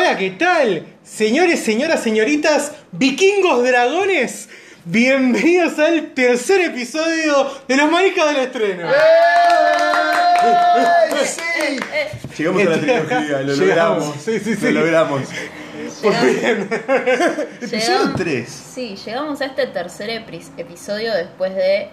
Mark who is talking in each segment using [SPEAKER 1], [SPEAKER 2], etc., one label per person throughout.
[SPEAKER 1] Hola, ¿qué tal? Señores, señoras, señoritas, vikingos, dragones, bienvenidos al tercer episodio de Los Manijas del Estreno.
[SPEAKER 2] ¡Eh! ¡Sí! Llegamos a la trilogía, lo
[SPEAKER 1] Llegamos,
[SPEAKER 2] logramos.
[SPEAKER 1] sí, sí, sí.
[SPEAKER 2] Lo logramos.
[SPEAKER 3] Llegamos,
[SPEAKER 2] Episodio
[SPEAKER 3] llegamos-
[SPEAKER 2] 3.
[SPEAKER 3] Sí, llegamos a este tercer epris- episodio después de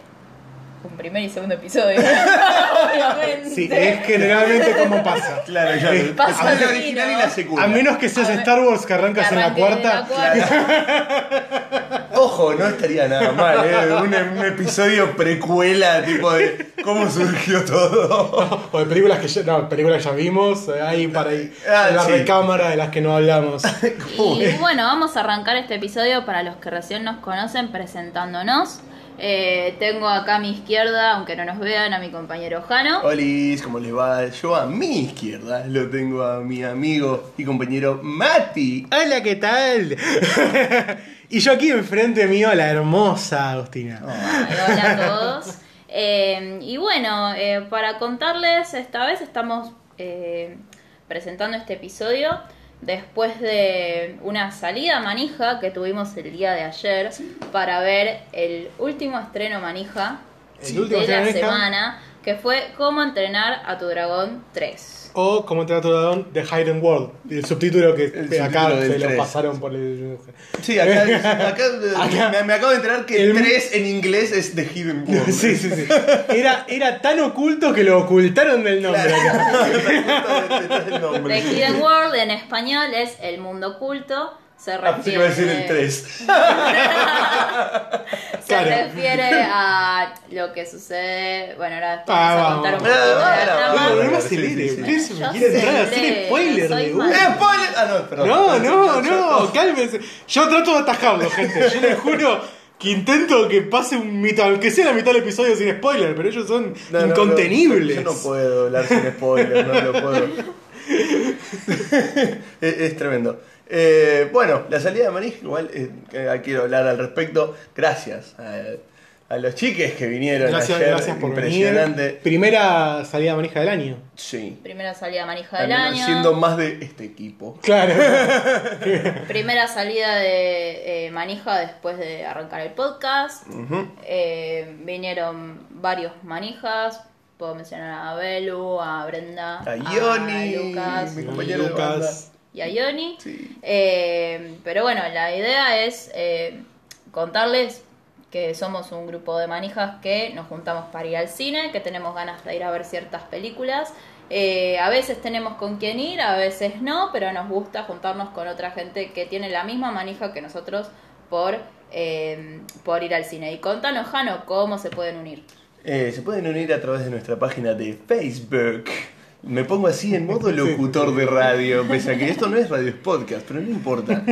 [SPEAKER 3] un primer y segundo episodio. Obviamente.
[SPEAKER 1] Sí, es generalmente como pasa.
[SPEAKER 2] Claro, ya.
[SPEAKER 1] Eh,
[SPEAKER 3] pasa
[SPEAKER 2] la
[SPEAKER 3] así,
[SPEAKER 2] original
[SPEAKER 3] ¿no?
[SPEAKER 2] y la secuela.
[SPEAKER 1] A menos que seas
[SPEAKER 3] A ver,
[SPEAKER 1] Star Wars que arrancas en la
[SPEAKER 3] Arranqué de
[SPEAKER 1] cuarta.
[SPEAKER 3] cuarta.
[SPEAKER 2] Ojo, no estaría nada mal, ¿eh? Un, un episodio precuela, tipo de cómo surgió todo.
[SPEAKER 1] O de películas que ya, no, películas que ya vimos, eh, ahí para ahí.
[SPEAKER 2] Ah,
[SPEAKER 1] en la
[SPEAKER 2] sí.
[SPEAKER 1] recámara de las que no hablamos.
[SPEAKER 3] Y bueno, vamos a arrancar este episodio para los que recién nos conocen presentándonos. Eh, tengo acá a mi izquierda, aunque no nos vean, a mi compañero Jano.
[SPEAKER 2] Olis, ¿cómo les va? Yo a mi izquierda lo tengo a mi amigo y compañero Mati.
[SPEAKER 1] Hola, ¿qué tal? y yo aquí enfrente mío a la hermosa Agustina.
[SPEAKER 3] Hola a todos. Eh, y bueno, eh, para contarles, esta vez estamos presentando este episodio después de una salida manija que tuvimos el día de ayer para ver el último estreno manija
[SPEAKER 1] El
[SPEAKER 3] de la
[SPEAKER 1] manija.
[SPEAKER 3] semana, que fue Cómo entrenar a tu dragón 3.
[SPEAKER 1] O como trato de Dragón The Hidden World. El subtítulo que
[SPEAKER 2] El
[SPEAKER 1] acá
[SPEAKER 2] subtítulo
[SPEAKER 1] se lo
[SPEAKER 2] tres.
[SPEAKER 1] pasaron por el.
[SPEAKER 2] Sí, acá, acá,
[SPEAKER 1] Acá.
[SPEAKER 2] Me, me acabo de enterar que
[SPEAKER 1] El-
[SPEAKER 2] el 3 en inglés es The Hidden World.
[SPEAKER 1] Sí, sí, sí. Era, era tan oculto que lo ocultaron del nombre acá.
[SPEAKER 2] el nombre.
[SPEAKER 3] The Hidden World en español es el mundo oculto. Se
[SPEAKER 2] Ah, pensé que iba a decir
[SPEAKER 3] refiere,
[SPEAKER 2] el 3.
[SPEAKER 3] se
[SPEAKER 1] Claro.
[SPEAKER 3] refiere a lo que sucede. Bueno, ahora después
[SPEAKER 1] Ah,
[SPEAKER 3] vamos a contar un
[SPEAKER 2] Ah,
[SPEAKER 3] la
[SPEAKER 2] ah,
[SPEAKER 3] trama.
[SPEAKER 2] ah,
[SPEAKER 1] No, no. Usted se me quiere entrar a hacer spoiler de una.
[SPEAKER 2] ¡Eh, spoiler! Ah, no, perdón.
[SPEAKER 1] No, no, no, cálmese. Yo trato de atajarlo, gente. Yo les juro que intento que pase un mitad, aunque sea la mitad del episodio sin spoiler, pero ellos son
[SPEAKER 2] No, no, no,
[SPEAKER 1] incontenibles.
[SPEAKER 2] yo no puedo hablar sin spoiler, no lo puedo. es, es tremendo. Eh, bueno, la salida de Manija, igual eh, quiero hablar al respecto. Gracias a, a los chiques que vinieron
[SPEAKER 1] Gracias,
[SPEAKER 2] ayer.
[SPEAKER 1] gracias por
[SPEAKER 2] Impresionante.
[SPEAKER 1] venir. Primera salida manija del año.
[SPEAKER 2] Sí.
[SPEAKER 3] Primera salida manija del
[SPEAKER 2] También
[SPEAKER 3] año.
[SPEAKER 2] Siendo más de este equipo.
[SPEAKER 1] Claro.
[SPEAKER 3] Primera salida de eh, manija después de arrancar el podcast. Eh, vinieron varios manijas. Puedo mencionar a Belu, a Brenda,
[SPEAKER 2] A Ioni,
[SPEAKER 3] Lucas
[SPEAKER 2] mi compañero de banda.
[SPEAKER 1] Lucas.
[SPEAKER 3] Y a Ioni.
[SPEAKER 2] Sí.
[SPEAKER 3] Eh, pero bueno, la idea es eh, contarles que somos un grupo de manijas que nos juntamos para ir al cine, que tenemos ganas de ir a ver ciertas películas. Eh, a veces tenemos con quién ir, a veces no, pero nos gusta juntarnos con otra gente que tiene la misma manija que nosotros por, eh, por ir al cine. Y contanos, Jano, cómo se pueden unir.
[SPEAKER 2] Eh, se pueden unir a través de nuestra página de Facebook. Me pongo así en modo locutor de radio, pese a que esto no es radio, es podcast, pero no importa.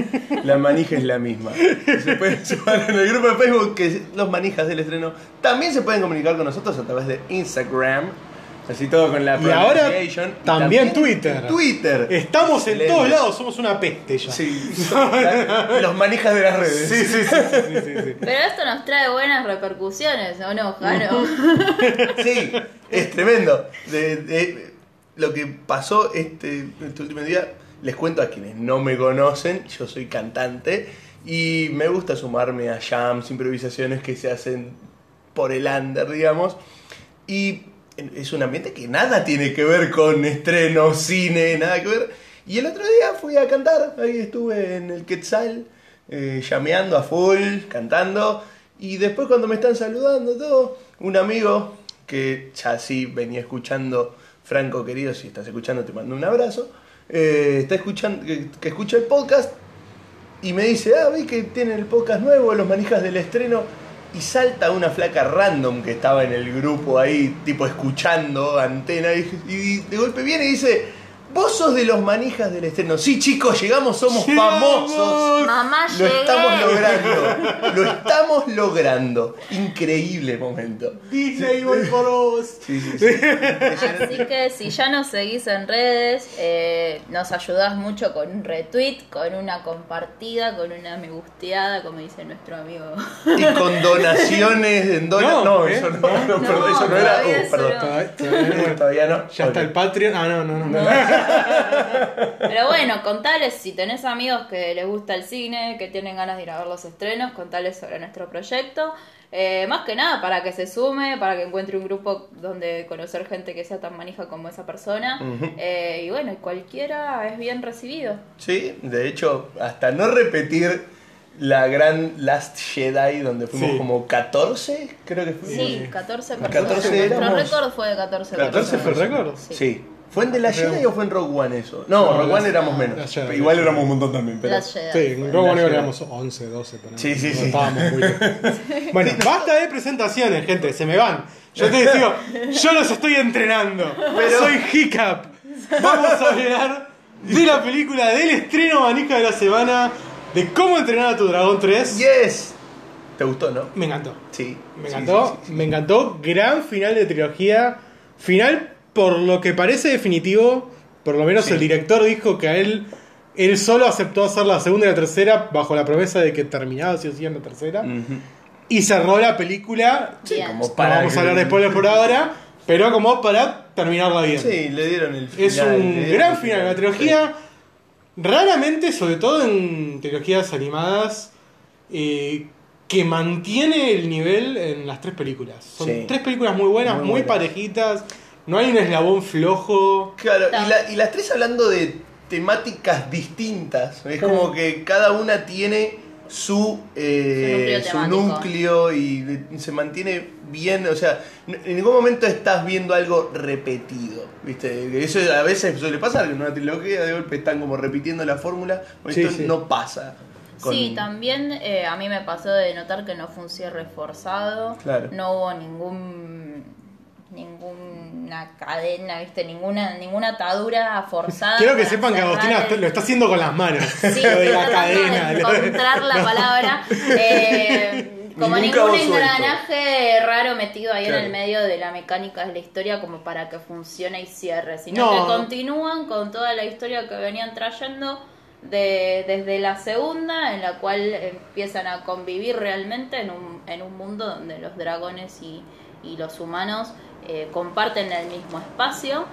[SPEAKER 2] La manija es la misma. Se pueden sumar en el grupo de Facebook que es Los Manijas del Estreno. También se pueden comunicar con nosotros a través de Instagram. Así todo con la
[SPEAKER 1] Y ahora también Twitter.
[SPEAKER 2] Twitter.
[SPEAKER 1] Estamos en todos lados, somos una peste ya.
[SPEAKER 2] Sí, los manijas de las redes.
[SPEAKER 1] sí, sí, sí, sí, sí, sí.
[SPEAKER 3] Pero esto nos trae buenas repercusiones, ¿o no, Jano?
[SPEAKER 2] Sí, es tremendo. De, de- lo que pasó este, este último día, les cuento a quienes no me conocen, yo soy cantante y me gusta sumarme a jams, improvisaciones que se hacen por el under, digamos. Y es un ambiente que nada tiene que ver con estreno, cine, nada que ver. Y el otro día fui a cantar, ahí estuve en el Quetzal, eh, llameando a full, cantando. Y después cuando me están saludando todo, un amigo que ya sí venía escuchando, Franco querido, si estás escuchando te mando un abrazo, eh, está escuchando, que, que escucha el podcast y me dice, ah, vi que tienen el podcast nuevo, los manijas del estreno. Y salta una flaca random que estaba en el grupo ahí, tipo escuchando antena. Y, y de golpe viene y dice, vos sos de los manijas del estreno. Sí, chicos, llegamos, somos
[SPEAKER 1] ¡Llegamos!
[SPEAKER 2] famosos.
[SPEAKER 3] Mamá,
[SPEAKER 2] Lo
[SPEAKER 3] llegué.
[SPEAKER 2] estamos logrando. Lo estamos logrando. Increíble momento.
[SPEAKER 1] Disney, voy por vos.
[SPEAKER 2] Sí, sí, sí.
[SPEAKER 3] Así que si ya nos seguís en redes, eh, nos ayudás mucho con un retweet, con una compartida, con una me gusteada, como dice nuestro amigo.
[SPEAKER 2] Y con donaciones en dólares.
[SPEAKER 1] No,
[SPEAKER 2] No,
[SPEAKER 1] ¿eh?
[SPEAKER 2] eso no,
[SPEAKER 1] No,
[SPEAKER 2] no, perdón, eso no era. uh, perdón.
[SPEAKER 3] no.
[SPEAKER 1] Todavía, todavía no.
[SPEAKER 2] Todavía no.
[SPEAKER 1] Ya está el Patreon. Ah, no, no, no.
[SPEAKER 3] No, Pero bueno, contales si tenés amigos que les gusta el cine, que tienen ganas de ir a ver los estrenos, contales sobre nuestro proyecto. Eh, más que nada para que se sume, para que encuentre un grupo donde conocer gente que sea tan manija como esa persona. Eh, y bueno, cualquiera es bien recibido.
[SPEAKER 2] Sí, de hecho, hasta no repetir la gran Last Jedi, donde fuimos
[SPEAKER 1] Sí.
[SPEAKER 2] como 14, creo que fuimos.
[SPEAKER 3] Sí, 14 personas.
[SPEAKER 2] 14
[SPEAKER 3] Nuestro
[SPEAKER 2] éramos.
[SPEAKER 3] récord fue de 14
[SPEAKER 2] 14
[SPEAKER 3] personas.
[SPEAKER 1] fue el récord.
[SPEAKER 3] Sí.
[SPEAKER 2] Sí. ¿Fue en The Last. Jedi o fue en Rogue One eso? No,
[SPEAKER 1] No,
[SPEAKER 2] Rogue One éramos
[SPEAKER 3] no.
[SPEAKER 2] menos.
[SPEAKER 1] Jedi.
[SPEAKER 2] Igual éramos un montón también, pero...
[SPEAKER 1] Sí, en Negro
[SPEAKER 2] ciudad.
[SPEAKER 1] éramos 11, 12. ponele.
[SPEAKER 2] Sí, sí,
[SPEAKER 1] No
[SPEAKER 2] sí.
[SPEAKER 1] estábamos muy lejos. Bueno, basta de presentaciones, gente, se me van. Yo te digo, yo los estoy entrenando.
[SPEAKER 2] Pero-
[SPEAKER 1] Soy Hiccup. Vamos a hablar de la película del estreno manija de la semana, de cómo entrenar a tu dragón 3.
[SPEAKER 2] Yes. ¿Te gustó, no?
[SPEAKER 1] Me encantó.
[SPEAKER 2] Sí.
[SPEAKER 1] Me
[SPEAKER 2] Sí,
[SPEAKER 1] encantó,
[SPEAKER 2] sí, sí, sí.
[SPEAKER 1] me encantó. Gran final de trilogía. Final, por lo que parece definitivo, por lo menos
[SPEAKER 2] Sí.
[SPEAKER 1] el director dijo que a él, él solo aceptó hacer la segunda y la tercera bajo la promesa de que terminaba si o sí en la tercera. Y cerró la película.
[SPEAKER 2] Sí, como para...
[SPEAKER 1] vamos a hablar de spoilers por ahora, pero como para terminarla bien.
[SPEAKER 2] Sí, le dieron el final.
[SPEAKER 1] Es un gran final. La trilogía, raramente, sobre todo en trilogías animadas, eh, que mantiene el nivel en las tres películas. Son
[SPEAKER 2] Sí.
[SPEAKER 1] tres películas muy buenas,
[SPEAKER 2] Muy
[SPEAKER 1] muy,
[SPEAKER 2] buenas.
[SPEAKER 1] parejitas. No hay un eslabón flojo.
[SPEAKER 2] Claro, y, la- y las tres hablando de temáticas distintas. Es como que cada una tiene su, eh,
[SPEAKER 3] Su
[SPEAKER 2] su
[SPEAKER 3] núcleo
[SPEAKER 2] y se mantiene bien. O sea, en ningún momento estás viendo algo repetido. ¿Viste? Eso a veces suele pasar, que en una trilogía de golpe están como repitiendo la fórmula. Esto
[SPEAKER 1] sí.
[SPEAKER 2] no pasa. con-
[SPEAKER 3] Sí, también eh, a mí me pasó de notar que no fue un cierre forzado,
[SPEAKER 2] Claro.
[SPEAKER 3] no hubo ningún ninguna cadena, viste, ninguna ninguna atadura forzada.
[SPEAKER 1] Quiero que sepan que Agostina
[SPEAKER 3] el-
[SPEAKER 1] lo está haciendo con las manos.
[SPEAKER 3] Sí,
[SPEAKER 1] lo de la
[SPEAKER 3] estoy tratando
[SPEAKER 1] cadena.
[SPEAKER 3] de encontrar la palabra. Eh, como
[SPEAKER 2] Ningún
[SPEAKER 3] engranaje raro metido ahí
[SPEAKER 2] Claro.
[SPEAKER 3] en el medio de la mecánica de la historia como para que funcione y cierre, sino
[SPEAKER 1] No.
[SPEAKER 3] que continúan con toda la historia que venían trayendo de, desde la segunda, en la cual empiezan a convivir realmente en un, en un mundo donde los dragones y, y los humanos eh, comparten el mismo espacio.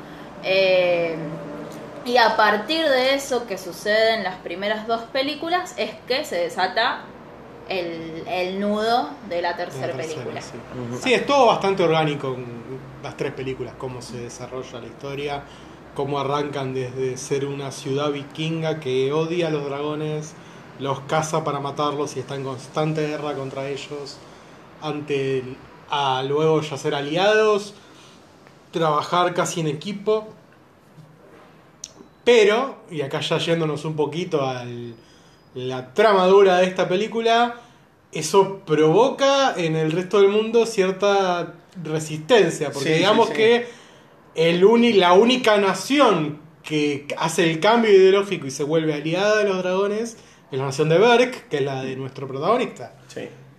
[SPEAKER 3] Eh, y a partir de eso que sucede en las primeras dos películas es que se desata el, el nudo de la tercera película.
[SPEAKER 1] sí. Sí, es todo bastante orgánico en las tres películas, cómo se desarrolla la historia, cómo arrancan desde ser una ciudad vikinga que odia a los dragones, los caza para matarlos y está en constante guerra contra ellos, ante el- a luego ya ser aliados, trabajar casi en equipo. Pero, y acá ya yéndonos un poquito a la trama dura de esta película, eso provoca en el resto del mundo cierta resistencia, porque
[SPEAKER 2] Sí,
[SPEAKER 1] digamos
[SPEAKER 2] sí, sí.
[SPEAKER 1] que el uni- la única nación que hace el cambio ideológico y se vuelve aliada de los dragones es la nación de Berk, que es la de nuestro protagonista.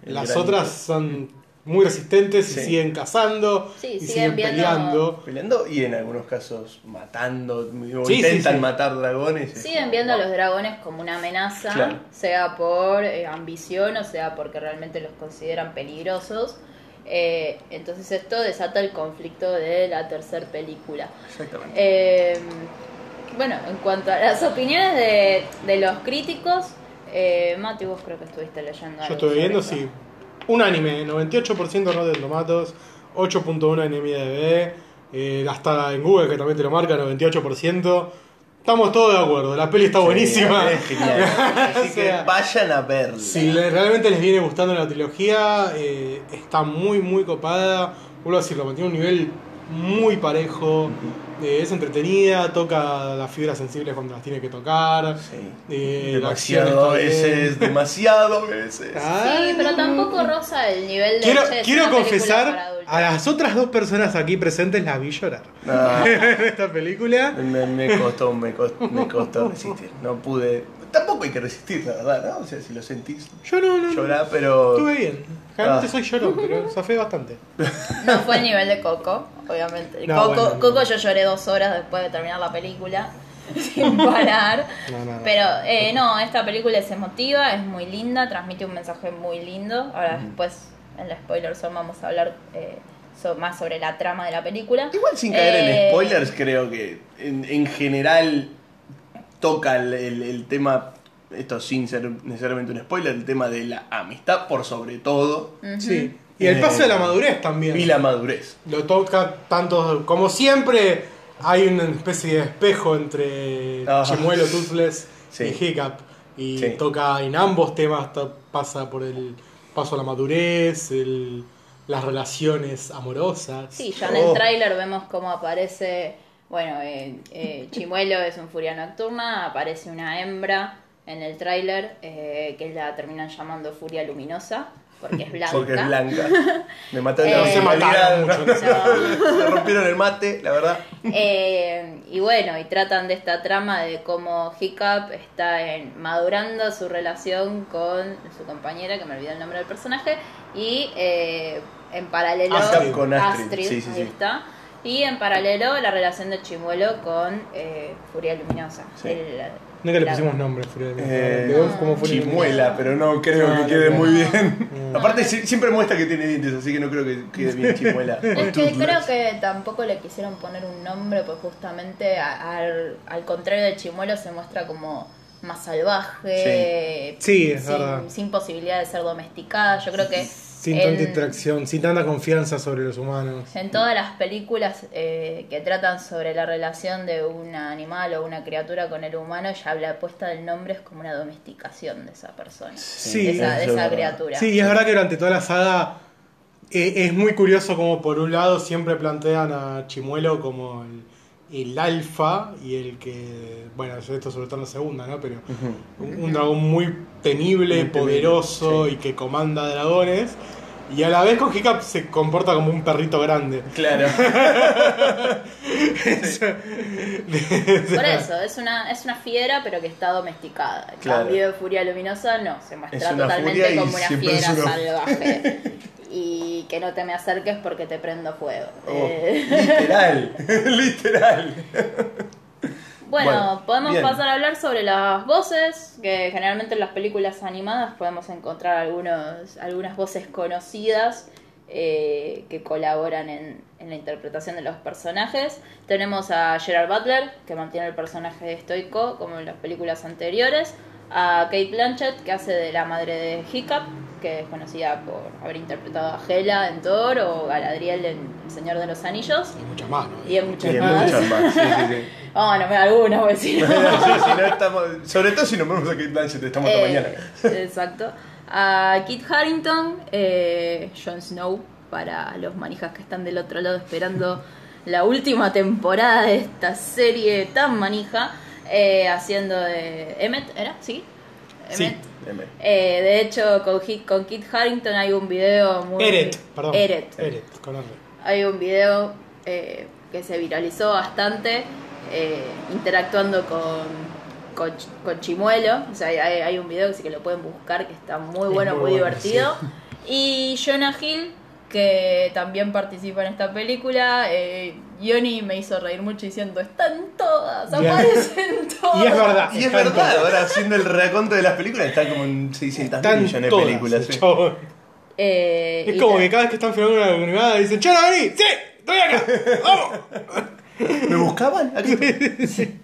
[SPEAKER 1] Las otras son muy resistentes y siguen cazando
[SPEAKER 3] Sí,
[SPEAKER 1] y
[SPEAKER 3] siguen
[SPEAKER 1] peleando.
[SPEAKER 2] Peleando y en algunos casos matando, o
[SPEAKER 1] Sí,
[SPEAKER 2] intentan
[SPEAKER 1] sí.
[SPEAKER 2] matar dragones. es
[SPEAKER 3] Siguen
[SPEAKER 2] como,
[SPEAKER 3] viendo a los dragones como una amenaza,
[SPEAKER 2] Claro.
[SPEAKER 3] sea por eh, ambición o sea porque realmente los consideran peligrosos. Eh, entonces esto desata el conflicto de la tercera película.
[SPEAKER 2] Exactamente.
[SPEAKER 3] Eh, bueno, en cuanto a las opiniones de, de los críticos, eh, Mati, vos creo que estuviste leyendo.
[SPEAKER 1] Yo
[SPEAKER 3] algo
[SPEAKER 1] estuve viendo, sí. Un anime, 98% Rotten Tomatoes, 8.1 en IMDb, eh, hasta en Google que también te lo marca, 98%. Estamos todos de acuerdo, la peli está
[SPEAKER 2] Sí,
[SPEAKER 1] buenísima.
[SPEAKER 2] es genial. Así
[SPEAKER 1] O
[SPEAKER 2] que vayan a verla.
[SPEAKER 1] Si realmente les viene gustando la trilogía, eh, está muy, muy copada. Vuelvo a decirlo, mantiene un nivel muy parejo. Eh, es entretenida, toca las fibras sensibles cuando las tiene que tocar.
[SPEAKER 2] Sí.
[SPEAKER 1] eh,
[SPEAKER 2] demasiado
[SPEAKER 1] bien.
[SPEAKER 2] veces, demasiado veces.
[SPEAKER 1] Ah,
[SPEAKER 3] Sí, pero tampoco roza el nivel de.
[SPEAKER 1] Quiero,
[SPEAKER 3] "Che, es
[SPEAKER 1] quiero confesar,
[SPEAKER 3] adultos".
[SPEAKER 1] a las otras dos personas aquí presentes las vi llorar
[SPEAKER 2] No,
[SPEAKER 1] en esta película.
[SPEAKER 2] me, me costó, me costó, me costó resistir. No pude. Tampoco hay que resistir, la verdad, ¿no? O sea, si lo sentís,
[SPEAKER 1] Yo no, no, no.
[SPEAKER 2] llorá, pero.
[SPEAKER 1] Estuve bien. Realmente
[SPEAKER 2] Ah.
[SPEAKER 1] soy llorón, pero zafé bastante.
[SPEAKER 3] No fue el nivel de Coco, obviamente.
[SPEAKER 1] No,
[SPEAKER 3] Coco,
[SPEAKER 1] bueno, no.
[SPEAKER 3] Coco yo lloré dos horas después de terminar la película, sin parar.
[SPEAKER 1] No, no, no.
[SPEAKER 3] Pero eh, no, esta película es emotiva, es muy linda, transmite un mensaje muy lindo. Ahora después, en la spoiler zone, vamos a hablar eh, so- más sobre la trama de la película.
[SPEAKER 2] Igual sin caer
[SPEAKER 3] Eh,
[SPEAKER 2] en spoilers, creo que en, en general toca el, el- el tema, esto sin ser necesariamente un spoiler, el tema de la amistad por sobre todo
[SPEAKER 1] Sí. Y el paso de la madurez también.
[SPEAKER 2] y la madurez.
[SPEAKER 1] Lo toca tanto. Como siempre, hay una especie de espejo entre
[SPEAKER 2] Ah.
[SPEAKER 1] Chimuelo, Toothless
[SPEAKER 2] Sí.
[SPEAKER 1] y Hiccup. Y
[SPEAKER 2] Sí.
[SPEAKER 1] toca en ambos temas, to- pasa por el paso a la madurez, el- las relaciones amorosas.
[SPEAKER 3] Sí, ya en
[SPEAKER 2] Oh.
[SPEAKER 3] el tráiler vemos cómo aparece, bueno, eh, eh, Chimuelo es un furia nocturna, aparece una hembra en el tráiler eh, que la terminan llamando furia luminosa porque es blanca.
[SPEAKER 2] Porque es blanca. Me mató
[SPEAKER 3] Eh, No se
[SPEAKER 1] mataron mucho, no.
[SPEAKER 2] Se rompieron el mate, la verdad.
[SPEAKER 3] Eh, y bueno, y tratan de esta trama de cómo Hiccup está en- madurando su relación con su compañera, que me olvidé el nombre del personaje, y eh, en paralelo
[SPEAKER 1] Astrid.
[SPEAKER 2] Con Astrid, sí, sí,
[SPEAKER 3] ahí
[SPEAKER 2] sí.
[SPEAKER 3] está. Y en paralelo la relación de Chimuelo con eh, Furia Luminosa.
[SPEAKER 2] Sí.
[SPEAKER 3] El-
[SPEAKER 1] Nunca le pusimos nombre, Furia de
[SPEAKER 2] Eh,
[SPEAKER 1] como Furia
[SPEAKER 2] Chimuela, pero no creo
[SPEAKER 1] No,
[SPEAKER 2] que quede muy bien. Aparte, si- siempre muestra que tiene dientes, así que no creo que quede bien Chimuela.
[SPEAKER 3] Es que creo que tampoco le quisieron poner un nombre, pues justamente a- al, al contrario de Chimuelo se muestra como más salvaje,
[SPEAKER 1] Sí. Sí, es
[SPEAKER 3] sin,
[SPEAKER 1] verdad.
[SPEAKER 3] sin posibilidad de ser domesticada. Yo creo que
[SPEAKER 1] Sin
[SPEAKER 3] en,
[SPEAKER 1] tanta interacción, sin tanta confianza sobre los humanos.
[SPEAKER 3] en todas las películas eh, que tratan sobre la relación de un animal o una criatura con el humano, ya la puesta del nombre es como una domesticación de esa persona,
[SPEAKER 1] Sí.
[SPEAKER 3] de esa, de criatura.
[SPEAKER 1] Sí, y es verdad que durante toda la saga eh, es muy curioso como por un lado siempre plantean a Chimuelo como el, el alfa y el que, bueno, esto sobre todo en la segunda, ¿no? Pero un, un dragón muy temible,
[SPEAKER 2] Muy temible,
[SPEAKER 1] poderoso
[SPEAKER 2] sí.
[SPEAKER 1] y que comanda dragones. Y a la vez con Hiccup se comporta como un perrito grande.
[SPEAKER 2] Claro.
[SPEAKER 3] Por eso, es una, es una fiera pero que está domesticada. En
[SPEAKER 2] Claro.
[SPEAKER 3] cambio de Furia Luminosa no, se muestra totalmente
[SPEAKER 2] furia y
[SPEAKER 3] como una fiera
[SPEAKER 2] una-
[SPEAKER 3] salvaje. Y que no te me acerques porque te prendo fuego.
[SPEAKER 2] Oh,
[SPEAKER 3] Eh,
[SPEAKER 2] literal, literal.
[SPEAKER 3] Bueno,
[SPEAKER 2] Bueno,
[SPEAKER 3] podemos
[SPEAKER 2] bien.
[SPEAKER 3] pasar a hablar sobre las voces, que generalmente en las películas animadas podemos encontrar algunos, algunas voces conocidas eh, que colaboran en, en la interpretación de los personajes. Tenemos a Gerard Butler, que mantiene el personaje estoico como en las películas anteriores. A Kate Blanchett, que hace de la madre de Hiccup, que es conocida por haber interpretado a Hela en Thor o Galadriel en El Señor de los Anillos.
[SPEAKER 1] Y muchas más, ¿no?
[SPEAKER 3] Y en muchas
[SPEAKER 2] Y hay
[SPEAKER 3] más.
[SPEAKER 2] muchas más. Sí, sí, sí.
[SPEAKER 3] Oh, no me algunas, voy a decir.
[SPEAKER 2] Sí, si no estamos, sobre todo si nos vemos a Kate Blanchett, estamos hasta
[SPEAKER 3] Eh,
[SPEAKER 2] mañana.
[SPEAKER 3] Exacto. A Kit Harrington, eh, Jon Snow, para los manijas que están del otro lado esperando la última temporada de esta serie tan manija, eh, haciendo de Emmet, ¿era? ¿Sí?
[SPEAKER 1] Sí.
[SPEAKER 3] Emmet.
[SPEAKER 2] Deme.
[SPEAKER 3] Eh, de hecho, con, Hit- con Kit Harrington hay un video muy...
[SPEAKER 1] Eret, perdón.
[SPEAKER 3] Eret.
[SPEAKER 1] Eret, con R.
[SPEAKER 3] Hay un video eh, que se viralizó bastante eh, interactuando con, con, con Chimuelo. O sea, hay, hay un video que sí que lo pueden buscar que está muy
[SPEAKER 1] Es
[SPEAKER 3] bueno,
[SPEAKER 1] muy
[SPEAKER 3] muy,
[SPEAKER 1] bueno,
[SPEAKER 3] divertido. Y Jonah Hill, que también participa en esta película. Eh, Johnny me hizo reír mucho diciendo: Están todas, aparecen todas.
[SPEAKER 1] Y es verdad.
[SPEAKER 2] Y es verdad,
[SPEAKER 1] todas.
[SPEAKER 2] ahora haciendo el raconto de las películas está como en 600
[SPEAKER 1] Están
[SPEAKER 2] millones de películas. sí.
[SPEAKER 3] Eh,
[SPEAKER 1] Es como que cada vez que están filmando una animada dicen, ¡Chano, vení! ¡Sí! ¡Estoy acá! ¡Vamos!
[SPEAKER 2] ¿Me buscaban? Aquí.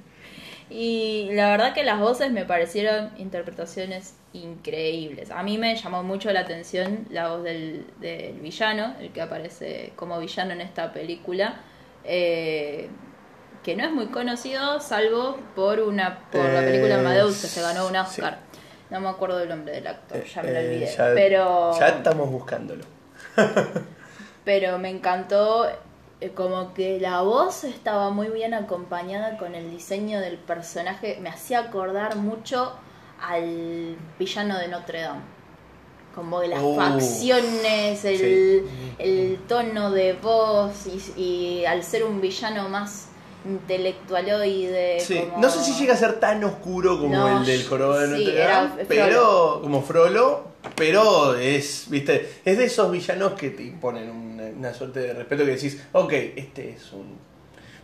[SPEAKER 3] Y la verdad que las voces me parecieron interpretaciones increíbles. A mí me llamó mucho la atención la voz del, del villano, el que aparece como villano en esta película, eh, que no es muy conocido salvo por una por la película
[SPEAKER 2] Eh,
[SPEAKER 3] Amadeus que se ganó un
[SPEAKER 2] sí.
[SPEAKER 3] Oscar. No me acuerdo el nombre del actor, ya me lo
[SPEAKER 2] Eh,
[SPEAKER 3] olvidé.
[SPEAKER 2] ya-
[SPEAKER 3] pero
[SPEAKER 2] Ya estamos buscándolo.
[SPEAKER 3] pero me encantó como que la voz estaba muy bien acompañada con el diseño del personaje, me hacía acordar mucho al villano de Notre Dame. Como que las
[SPEAKER 2] Oh,
[SPEAKER 3] facciones, el,
[SPEAKER 2] sí.
[SPEAKER 3] el tono de voz y, y al ser un villano más intelectualoide.
[SPEAKER 2] Sí,
[SPEAKER 3] como-
[SPEAKER 2] No sé si llega a ser tan oscuro como
[SPEAKER 3] No,
[SPEAKER 2] el del jorobado de
[SPEAKER 3] sí,
[SPEAKER 2] Notre Dame, pero como Frollo, pero es, viste, es de esos villanos que te imponen una, una suerte de respeto que decís, ok, este es un,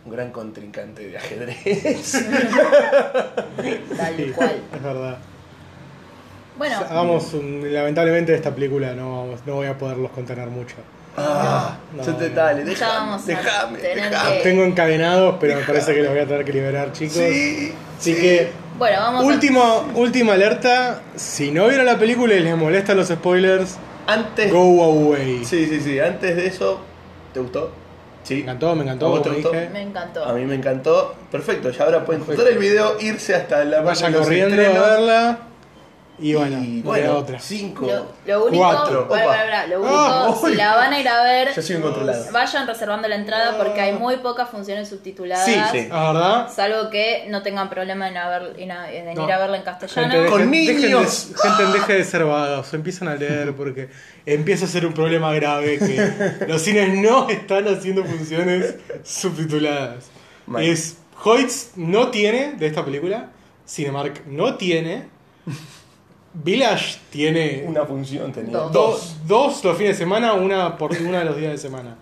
[SPEAKER 2] un gran contrincante de ajedrez.
[SPEAKER 3] Tal
[SPEAKER 1] Sí,
[SPEAKER 3] cual.
[SPEAKER 1] Es verdad.
[SPEAKER 3] Bueno,
[SPEAKER 1] Hagamos un- lamentablemente esta película no, vamos- no voy a poderlos contener mucho.
[SPEAKER 2] Ah,
[SPEAKER 1] No,
[SPEAKER 2] te
[SPEAKER 1] no.
[SPEAKER 2] dale,
[SPEAKER 3] vamos
[SPEAKER 1] Tengo encadenados, pero me parece que los voy a tener que liberar, chicos.
[SPEAKER 2] Sí,
[SPEAKER 1] Así
[SPEAKER 2] sí.
[SPEAKER 1] que,
[SPEAKER 3] Bueno, vamos
[SPEAKER 1] último, última alerta. Si no vieron la película y les molestan los spoilers,
[SPEAKER 2] Antes.
[SPEAKER 1] go away.
[SPEAKER 2] Sí, sí, sí. Antes de eso, ¿te gustó? Sí.
[SPEAKER 1] Me encantó, me encantó,
[SPEAKER 2] ¿A vos
[SPEAKER 1] como
[SPEAKER 2] te gustó?
[SPEAKER 3] Me encantó.
[SPEAKER 2] A mí me encantó. Perfecto, ya ahora pueden cortar el video, irse hasta la
[SPEAKER 1] Vayan corriendo
[SPEAKER 2] estrenos.
[SPEAKER 1] a verla. Y bueno,
[SPEAKER 2] Y bueno,
[SPEAKER 1] otra.
[SPEAKER 2] cinco.
[SPEAKER 3] Lo, lo único,
[SPEAKER 1] Cuatro.
[SPEAKER 3] Lo único,
[SPEAKER 1] Ah,
[SPEAKER 3] si
[SPEAKER 2] uy.
[SPEAKER 3] la van a ir a ver,
[SPEAKER 2] Yo
[SPEAKER 3] vayan reservando la entrada porque hay muy pocas funciones subtituladas.
[SPEAKER 1] Sí,
[SPEAKER 2] sí.
[SPEAKER 1] la verdad.
[SPEAKER 3] Salvo que no tengan problema en, haber- en, en
[SPEAKER 1] No.
[SPEAKER 3] ir a verla en castellano.
[SPEAKER 1] Gente,
[SPEAKER 2] Con
[SPEAKER 1] dejen- dejen de- gente, deje de ser vagos, empiezan a leer porque empieza a ser un problema grave que los cines no están haciendo funciones subtituladas. Es Hoyts no tiene de esta película, Cinemark no tiene, Village tiene
[SPEAKER 2] Una función tenía.
[SPEAKER 3] Dos.
[SPEAKER 1] dos, dos los fines de semana, una por uno de los días de semana.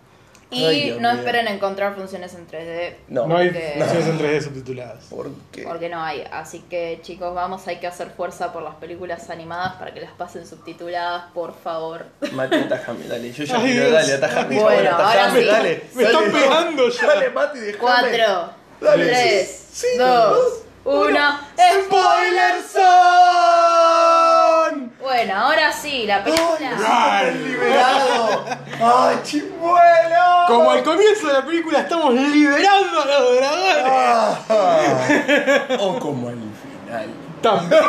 [SPEAKER 3] Y
[SPEAKER 2] Ay,
[SPEAKER 3] no
[SPEAKER 2] mío.
[SPEAKER 3] esperen encontrar funciones en 3D.
[SPEAKER 2] No.
[SPEAKER 1] No hay
[SPEAKER 3] porque-
[SPEAKER 1] funciones en 3D subtituladas.
[SPEAKER 2] ¿Por qué?
[SPEAKER 3] Porque no hay. Así que chicos, vamos, hay que hacer fuerza por las películas animadas para que las pasen subtituladas, por favor.
[SPEAKER 2] Mati, atajame, dale. Yo ya
[SPEAKER 1] Ay,
[SPEAKER 2] quiero, dale, atajame.
[SPEAKER 3] Bueno,
[SPEAKER 2] chabón,
[SPEAKER 3] ahora sí.
[SPEAKER 2] dale.
[SPEAKER 1] Me
[SPEAKER 2] dale.
[SPEAKER 1] están pegando ya.
[SPEAKER 2] Dale, Mati, déjame.
[SPEAKER 3] Cuatro,
[SPEAKER 2] Dale.
[SPEAKER 3] tres,
[SPEAKER 2] Cinco,
[SPEAKER 3] dos,
[SPEAKER 2] dos,
[SPEAKER 3] uno.
[SPEAKER 1] ¡Spoiler Zone!
[SPEAKER 3] Bueno, ahora sí, la película.
[SPEAKER 2] ¡Ay, liberado! ¡Ay, chimuelo!
[SPEAKER 1] Como al comienzo de la película estamos liberando a los dragones.
[SPEAKER 2] Ah. o como al final.
[SPEAKER 1] También.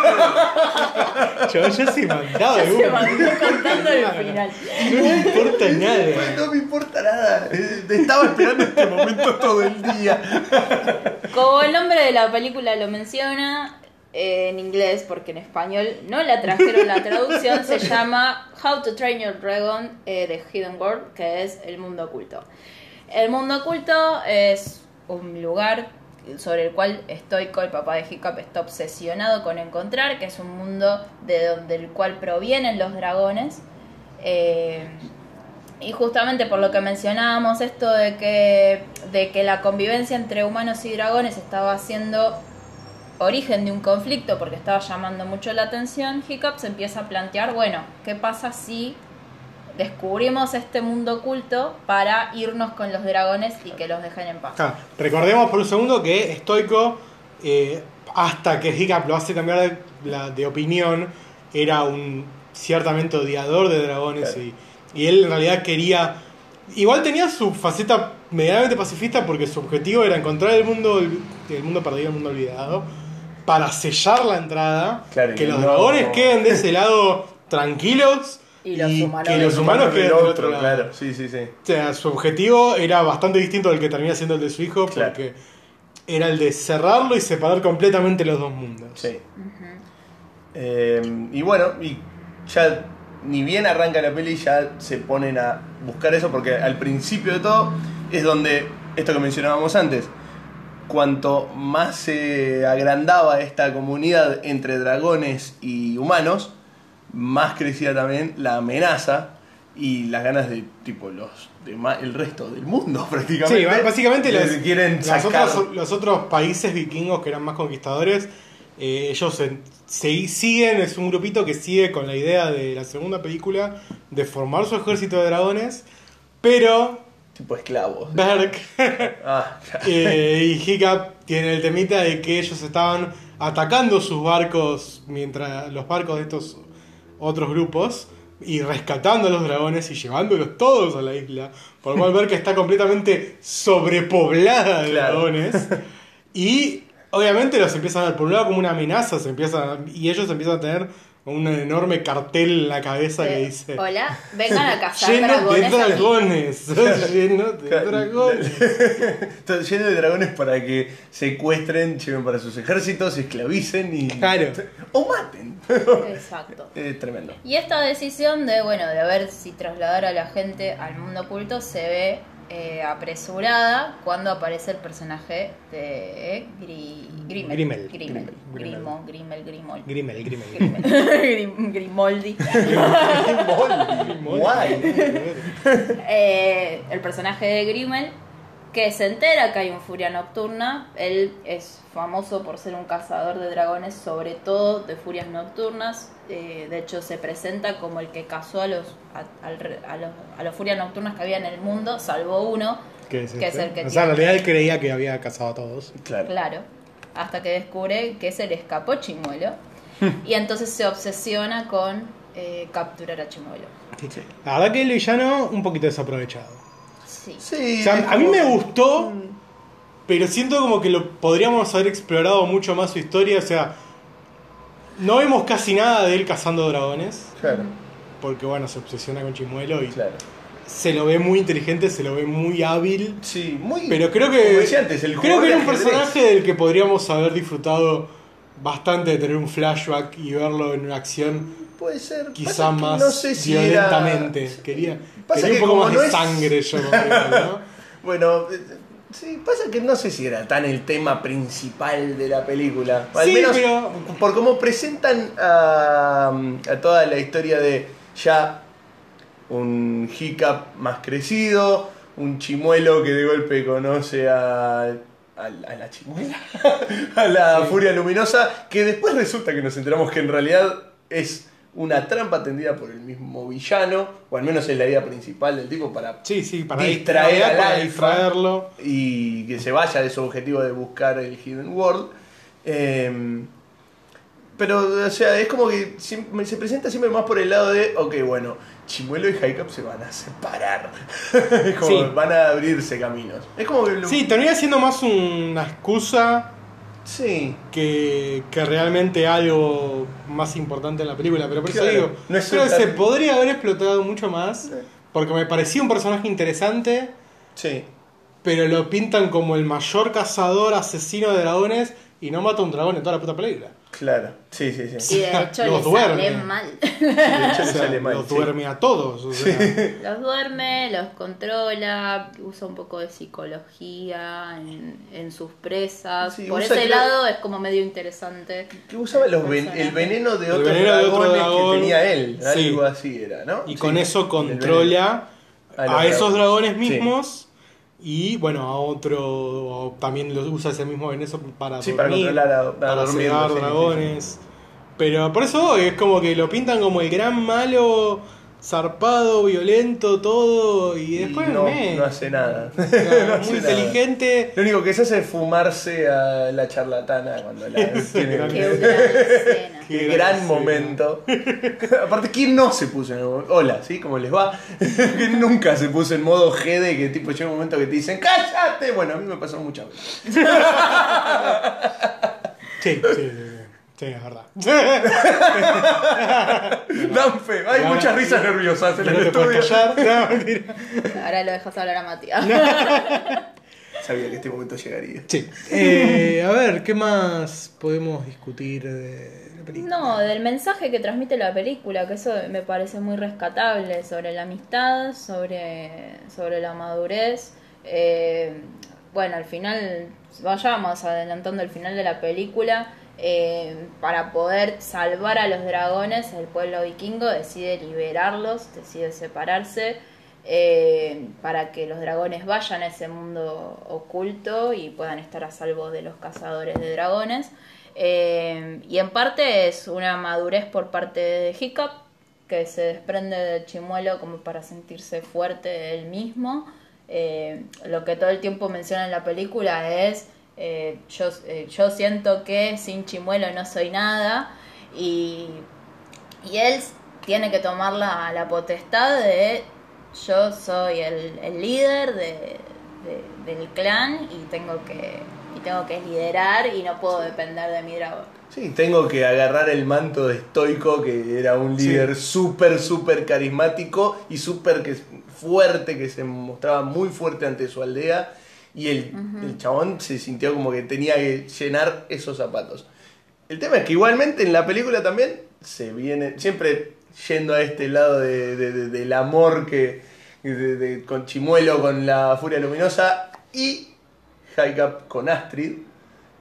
[SPEAKER 1] Yo ya se mandaba
[SPEAKER 3] Ya se mandó contando el final.
[SPEAKER 1] No me importa nada.
[SPEAKER 2] No me importa nada. Eh, Estaba esperando este momento todo el día.
[SPEAKER 3] Como el nombre de la película lo menciona eh, en inglés, porque en español no la trajeron la traducción, se llama How to Train Your Dragon eh, de Hidden World, que es el mundo oculto. El mundo oculto es un lugar sobre el cual Stoico, el papá de Hiccup, está obsesionado con encontrar, que es un mundo de donde el cual provienen los dragones. Eh, y justamente por lo que mencionábamos esto de que, de que la convivencia entre humanos y dragones estaba siendo origen de un conflicto porque estaba llamando mucho la atención, Hiccup se empieza a plantear, bueno, ¿qué pasa si descubrimos este mundo oculto para irnos con los dragones y que los dejen en paz?
[SPEAKER 1] Ah, recordemos por un segundo que Stoico, eh, hasta que Hiccup lo hace cambiar de, la- de opinión, era un ciertamente odiador de dragones
[SPEAKER 2] Claro.
[SPEAKER 1] y, y él en realidad quería. Igual tenía su faceta medianamente pacifista porque su objetivo era encontrar el mundo, el mundo perdido, el mundo olvidado, para sellar la entrada,
[SPEAKER 2] Claro,
[SPEAKER 1] que los
[SPEAKER 2] no-
[SPEAKER 1] dragones queden de ese lado tranquilos
[SPEAKER 3] Y los humanos
[SPEAKER 1] que
[SPEAKER 3] del
[SPEAKER 1] los humanos
[SPEAKER 2] del
[SPEAKER 1] queden del otro lado.
[SPEAKER 2] claro. Sí, sí, sí.
[SPEAKER 1] O sea, su objetivo era bastante distinto al que termina siendo el de su hijo,
[SPEAKER 2] Claro.
[SPEAKER 1] porque era el de cerrarlo y separar completamente los dos mundos.
[SPEAKER 2] Sí. Eh, y bueno, y ya ni bien arranca la peli, ya se ponen a buscar eso, porque al principio de todo es donde, esto que mencionábamos antes, cuanto más se agrandaba esta comunidad entre dragones y humanos, más crecía también la amenaza y las ganas de tipo los demás, el resto del mundo prácticamente.
[SPEAKER 1] Sí, básicamente los,
[SPEAKER 2] quieren
[SPEAKER 1] los
[SPEAKER 2] sacar.
[SPEAKER 1] otros, los otros países vikingos que eran más conquistadores, eh, ellos se, se- siguen, es un grupito que sigue con la idea de la segunda película de formar su ejército de dragones, pero
[SPEAKER 2] tipo esclavos.
[SPEAKER 1] Berk
[SPEAKER 2] Ah,
[SPEAKER 1] eh, y Hiccup tienen el temita de que ellos estaban atacando sus barcos mientras los barcos de estos otros grupos y rescatando a los dragones y llevándolos todos a la isla. Por lo cual Berk está completamente sobrepoblada de
[SPEAKER 2] Claro.
[SPEAKER 1] dragones. Y obviamente los empiezan a ver por un lado como una amenaza, se empiezan, y ellos empiezan a tener un enorme cartel en la cabeza que dice
[SPEAKER 3] Hola, vengan a cazar
[SPEAKER 1] lleno de
[SPEAKER 3] dragones. aquí".
[SPEAKER 1] dragones, lleno de dragones.
[SPEAKER 2] Lleno de dragones para que secuestren, lleven para sus ejércitos, esclavicen y.
[SPEAKER 1] Claro.
[SPEAKER 2] O maten.
[SPEAKER 3] Exacto.
[SPEAKER 2] Es tremendo.
[SPEAKER 3] Y esta decisión de, bueno, de ver si trasladar a la gente al mundo oculto se ve eh, apresurada cuando aparece el personaje de Gri- Grimmel.
[SPEAKER 1] Grimmel.
[SPEAKER 3] Grimmel.
[SPEAKER 1] Grimmel.
[SPEAKER 3] Grimo, Grimmel, Grimol.
[SPEAKER 1] Grimmel, Grimmel.
[SPEAKER 3] Grim- Grimoldi.
[SPEAKER 2] Guay.
[SPEAKER 3] Eh, el personaje de Grimmel que se entera que hay un Furia Nocturna. Él es famoso por ser un cazador de dragones, sobre todo de furias nocturnas. Eh, de hecho, se presenta como el que cazó a los, a, a los, a los Furias Nocturnas que había en el mundo, salvo uno,
[SPEAKER 1] Que es,
[SPEAKER 3] que es
[SPEAKER 1] este.
[SPEAKER 3] el que
[SPEAKER 1] O sea, en
[SPEAKER 3] tiene-
[SPEAKER 1] realidad él creía que había cazado a todos.
[SPEAKER 2] Claro.
[SPEAKER 3] Claro. Hasta que descubre que se le escapó Chimuelo. y entonces se obsesiona con eh, capturar a Chimuelo.
[SPEAKER 1] La verdad que el villano un poquito desaprovechado.
[SPEAKER 3] Sí.
[SPEAKER 2] Sí,
[SPEAKER 1] O sea,
[SPEAKER 2] es
[SPEAKER 1] a mí me gustó, pero siento como que lo podríamos haber explorado mucho más su historia. O sea, no vemos casi nada de él cazando dragones.
[SPEAKER 2] Claro,
[SPEAKER 1] Porque bueno, se obsesiona con Chimuelo y
[SPEAKER 2] claro.
[SPEAKER 1] se lo ve muy inteligente, se lo ve muy hábil.
[SPEAKER 2] Sí, muy.
[SPEAKER 1] Pero creo
[SPEAKER 2] como
[SPEAKER 1] que.
[SPEAKER 2] decía antes, el
[SPEAKER 1] creo que era un personaje del que podríamos haber disfrutado bastante de tener un flashback y verlo en una acción
[SPEAKER 2] Puede ser.
[SPEAKER 1] quizá más
[SPEAKER 2] no sé si
[SPEAKER 1] violentamente.
[SPEAKER 2] era-
[SPEAKER 1] Quería,
[SPEAKER 2] Pasa
[SPEAKER 1] quería
[SPEAKER 2] que
[SPEAKER 1] un poco más
[SPEAKER 2] no
[SPEAKER 1] de
[SPEAKER 2] es-
[SPEAKER 1] sangre yo ¿no?
[SPEAKER 2] Bueno, eh, sí, pasa que no sé si era tan el tema principal de la película. Al
[SPEAKER 1] Sí,
[SPEAKER 2] menos
[SPEAKER 1] pero-
[SPEAKER 2] por cómo presentan a, a toda la historia de ya un hiccup más crecido, un chimuelo que de golpe conoce a, a, la- a la chimuela, a la
[SPEAKER 1] Sí.
[SPEAKER 2] furia luminosa, que después resulta que nos enteramos que en realidad es una trampa tendida por el mismo villano, o al menos es la idea principal del tipo para
[SPEAKER 1] Sí, sí, para
[SPEAKER 2] Distraer al
[SPEAKER 1] para
[SPEAKER 2] alfa.
[SPEAKER 1] distraerlo.
[SPEAKER 2] y que se vaya de su objetivo de buscar el Hidden World. Eh, pero, o sea, es como que siempre- se presenta siempre más por el lado de, ok, bueno, Chimuelo y Hycap se van a separar. Es como
[SPEAKER 1] Sí.
[SPEAKER 2] van a abrirse caminos. Es como que... lo-
[SPEAKER 1] Sí, termina siendo más una excusa
[SPEAKER 2] Sí.
[SPEAKER 1] que, que realmente algo más importante en la película. Pero por eso
[SPEAKER 2] Claro,
[SPEAKER 1] digo,
[SPEAKER 2] no es
[SPEAKER 1] creo que se podría haber explotado mucho más. Porque me parecía un personaje interesante,
[SPEAKER 2] Sí.
[SPEAKER 1] pero lo pintan como el mayor cazador, asesino de dragones y no mata un dragón en toda la puta película.
[SPEAKER 2] Claro. Sí, sí, sí.
[SPEAKER 3] Y de hecho
[SPEAKER 1] Los
[SPEAKER 3] le
[SPEAKER 1] duerme.
[SPEAKER 3] sale mal.
[SPEAKER 2] De hecho,
[SPEAKER 1] O
[SPEAKER 2] le sale mal,
[SPEAKER 1] los
[SPEAKER 2] sí.
[SPEAKER 1] duerme a todos. o sea.
[SPEAKER 3] Los duerme, los controla, usa un poco de psicología en, en sus presas.
[SPEAKER 2] Sí,
[SPEAKER 3] Por ese lado es como medio interesante.
[SPEAKER 2] Que usaba los ven-
[SPEAKER 3] Personaje.
[SPEAKER 2] el veneno de
[SPEAKER 1] El
[SPEAKER 2] otros
[SPEAKER 1] veneno de otro
[SPEAKER 2] dragones
[SPEAKER 1] dragón.
[SPEAKER 2] que tenía él.
[SPEAKER 1] Sí.
[SPEAKER 2] Algo así era, ¿no?
[SPEAKER 1] Y
[SPEAKER 2] Sí,
[SPEAKER 1] con eso controla
[SPEAKER 2] A
[SPEAKER 1] esos
[SPEAKER 2] dragones.
[SPEAKER 1] dragones mismos. Y bueno, a otro también lo usa ese mismo veneno para
[SPEAKER 2] Sí, para
[SPEAKER 1] dormir,
[SPEAKER 2] controlar a- a
[SPEAKER 1] para
[SPEAKER 2] dormir,
[SPEAKER 1] cegar
[SPEAKER 2] sí, sí,
[SPEAKER 1] dragones. Pero por eso es como que lo pintan como el gran malo, zarpado, violento, todo. Y después
[SPEAKER 2] no,
[SPEAKER 1] me-
[SPEAKER 2] no hace nada. hace
[SPEAKER 1] muy
[SPEAKER 2] nada.
[SPEAKER 1] inteligente.
[SPEAKER 2] Lo único que se hace es fumarse a la charlatana cuando la tiene.
[SPEAKER 3] Qué gran escena.
[SPEAKER 2] Qué gran momento. Aparte, ¿quién no se puso en modo? Hola, ¿sí? ¿Cómo les va? ¿Quién nunca se puso en modo GD que tipo llega un momento que te dicen ¡Cállate! Bueno, a mí me pasó muchas veces.
[SPEAKER 1] Sí, sí, sí, es verdad.
[SPEAKER 2] Dan fe. Hay
[SPEAKER 1] ahora-
[SPEAKER 2] muchas risas nerviosas en
[SPEAKER 1] no
[SPEAKER 2] el
[SPEAKER 1] te puedes
[SPEAKER 2] estudio.
[SPEAKER 1] callar. No, mentira.
[SPEAKER 3] Ahora lo dejas hablar a Matías.
[SPEAKER 2] Sabía que este momento llegaría.
[SPEAKER 1] Sí. Eh, a ver, ¿qué más podemos discutir de la película?
[SPEAKER 3] No, del mensaje que transmite la película, que eso me parece muy rescatable, sobre la amistad, sobre, sobre la madurez. Eh, bueno, al final, vayamos adelantando el final de la película, eh, para poder salvar a los dragones, el pueblo vikingo decide liberarlos, decide separarse. eh, para que los dragones vayan a ese mundo oculto y puedan estar a salvo de los cazadores de dragones. Eh, y en parte es una madurez por parte de Hiccup, que se desprende del chimuelo como para sentirse fuerte él mismo. Lo que todo el tiempo menciona en la película es, eh, yo, eh, yo siento que sin chimuelo no soy nada. Y, y él tiene que tomar la, la potestad de, yo soy el, el líder de, de- del clan y tengo que y tengo que liderar y no puedo depender de mi dragón.
[SPEAKER 2] Sí, tengo que agarrar el manto de estoico, que era un
[SPEAKER 1] Sí.
[SPEAKER 2] líder súper, súper carismático y súper que- fuerte, que se mostraba muy fuerte ante su aldea. Y el, el chabón se sintió como que tenía que llenar esos zapatos. El tema es que igualmente en la película también se viene, siempre yendo a este lado de- de- de- del amor que de- de- con Chimuelo, con la Furia Luminosa y Hiccup con Astrid.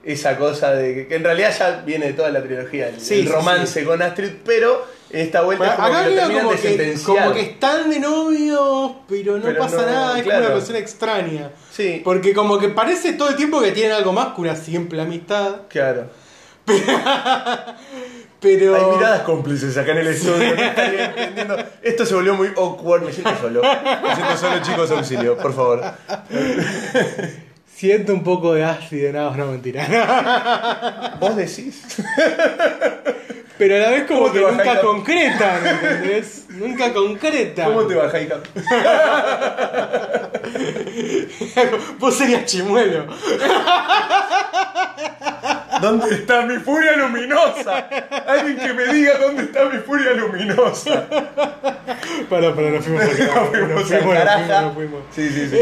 [SPEAKER 2] esa cosa de que, que en realidad ya viene de toda la trilogía, el,
[SPEAKER 1] Sí,
[SPEAKER 2] el
[SPEAKER 1] sí,
[SPEAKER 2] romance con Astrid, pero esta vuelta es como
[SPEAKER 1] Acá
[SPEAKER 2] que
[SPEAKER 1] como
[SPEAKER 2] de
[SPEAKER 1] que,
[SPEAKER 2] sentenciar.
[SPEAKER 1] como que están de novios, pero no
[SPEAKER 2] Pero
[SPEAKER 1] pasa
[SPEAKER 2] no,
[SPEAKER 1] nada, es
[SPEAKER 2] claro.
[SPEAKER 1] como una persona extraña.
[SPEAKER 2] Sí,
[SPEAKER 1] Porque como que parece todo el tiempo que tienen algo más que una simple amistad.
[SPEAKER 2] claro.
[SPEAKER 1] Pero.
[SPEAKER 2] Hay miradas cómplices acá en el estudio, no estarían entendiendo. Esto se volvió muy awkward, me siento solo. Me siento solo, chicos, auxilio, por favor.
[SPEAKER 1] Siento un poco de ácido, no, no mentira.
[SPEAKER 2] ¿Vos decís?
[SPEAKER 1] Pero a la vez como
[SPEAKER 2] ¿Cómo te
[SPEAKER 1] que nunca
[SPEAKER 2] el cap-
[SPEAKER 1] concretan, ¿entendés? nunca concretan.
[SPEAKER 2] ¿Cómo te bajáis?
[SPEAKER 1] Vos serías chimuelo.
[SPEAKER 2] ¿Dónde está mi furia luminosa? Alguien que me diga dónde está mi furia luminosa.
[SPEAKER 1] Para, para, nos fuimos acá.
[SPEAKER 2] Nos fuimos
[SPEAKER 1] Nos
[SPEAKER 2] al
[SPEAKER 1] fuimos, nos
[SPEAKER 2] caraja.
[SPEAKER 1] fuimos, nos fuimos.
[SPEAKER 2] Sí, sí, sí.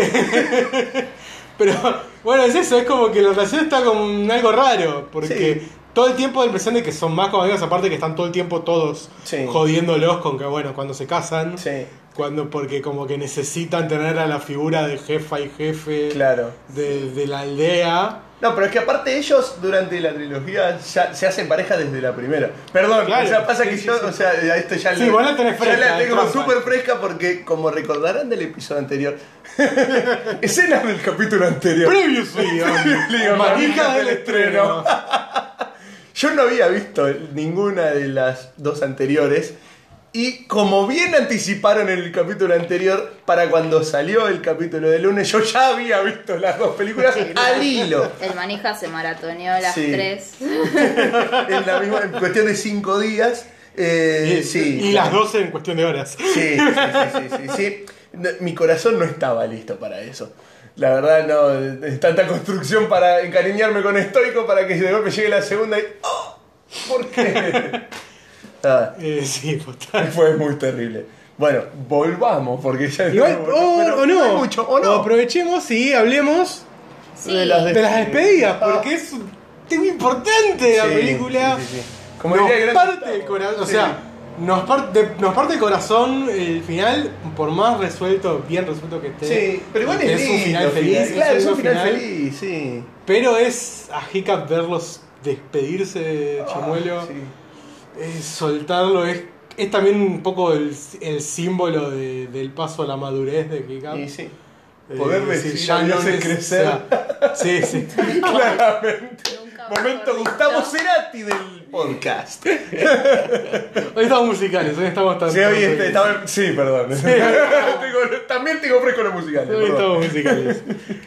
[SPEAKER 1] Pero bueno, es eso, es como que la relación está con algo raro, porque
[SPEAKER 2] Sí.
[SPEAKER 1] todo el tiempo da la impresión de que son más como amigos, aparte que están todo el tiempo todos
[SPEAKER 2] Sí.
[SPEAKER 1] jodiéndolos con que, bueno, cuando se casan,
[SPEAKER 2] Sí,
[SPEAKER 1] cuando porque como que necesitan tener a la figura de jefa y jefe
[SPEAKER 2] claro.
[SPEAKER 1] de, de la aldea.
[SPEAKER 2] No, pero es que aparte ellos durante la trilogía ya se hacen pareja desde la primera. Perdón,
[SPEAKER 1] Claro,
[SPEAKER 2] o sea, pasa
[SPEAKER 1] sí,
[SPEAKER 2] que
[SPEAKER 1] sí,
[SPEAKER 2] yo,
[SPEAKER 1] sí.
[SPEAKER 2] o sea, esto ya
[SPEAKER 1] Sí,
[SPEAKER 2] lo-
[SPEAKER 1] vos la tenés
[SPEAKER 2] Ya
[SPEAKER 1] fresca,
[SPEAKER 2] la tengo súper fresca porque, como recordarán del episodio anterior, escenas del capítulo anterior. Liga
[SPEAKER 1] manija del estreno.
[SPEAKER 2] Yo no había visto ninguna de las dos anteriores. Y como bien anticiparon en el capítulo anterior, para cuando salió el capítulo de lunes, yo ya había visto las dos películas al hilo.
[SPEAKER 3] El manija se maratoneó las
[SPEAKER 2] Sí.
[SPEAKER 3] tres.
[SPEAKER 2] En, la misma, en cuestión de cinco días. eh,
[SPEAKER 1] Y,
[SPEAKER 2] sí,
[SPEAKER 1] y las 12 en cuestión de horas.
[SPEAKER 2] Sí, sí, sí, sí, sí, sí. No, Mi corazón no estaba listo para eso. La verdad, no. Es tanta construcción para encariñarme con estoico para que de golpe llegue la segunda y. ¡Oh! ¿Por qué? Ah,
[SPEAKER 1] Eh, sí, total.
[SPEAKER 2] fue muy terrible. Bueno, volvamos, porque ya.
[SPEAKER 1] Igual, o,
[SPEAKER 2] pero
[SPEAKER 1] o no,
[SPEAKER 2] hay mucho, o no.
[SPEAKER 1] aprovechemos y hablemos
[SPEAKER 3] Sí.
[SPEAKER 2] De las de-
[SPEAKER 1] de las despedidas, porque es un tema importante de la
[SPEAKER 2] Sí,
[SPEAKER 1] película.
[SPEAKER 2] sí, sí, sí. Como
[SPEAKER 1] nos
[SPEAKER 2] diría
[SPEAKER 1] parte el corazón, o sea, nos parte, nos parte el corazón el final, por más resuelto, bien resuelto que esté.
[SPEAKER 2] Sí, pero igual es,
[SPEAKER 1] es un final feliz,
[SPEAKER 2] Claro, es un final, feliz, sí.
[SPEAKER 1] Pero es a Hiccup verlos despedirse de Chimuelo,
[SPEAKER 2] Ah, sí.
[SPEAKER 1] es soltarlo, es, es también un poco el, el símbolo de- del paso a la madurez de Hiccup.
[SPEAKER 2] Y sí.
[SPEAKER 1] Eh,
[SPEAKER 2] Poder
[SPEAKER 1] decir,
[SPEAKER 2] decir
[SPEAKER 1] ya no
[SPEAKER 2] es crecer.
[SPEAKER 1] o sea, sí, sí.
[SPEAKER 2] Claramente. Momento. Gustavo Cerati del podcast.
[SPEAKER 1] Hoy estamos musicales, hoy estamos tan.
[SPEAKER 2] Sí, hoy este, estaba- sí, perdón. Tengo- también tengo fresco los musicales.
[SPEAKER 1] Hoy
[SPEAKER 2] perdón.
[SPEAKER 1] estamos musicales.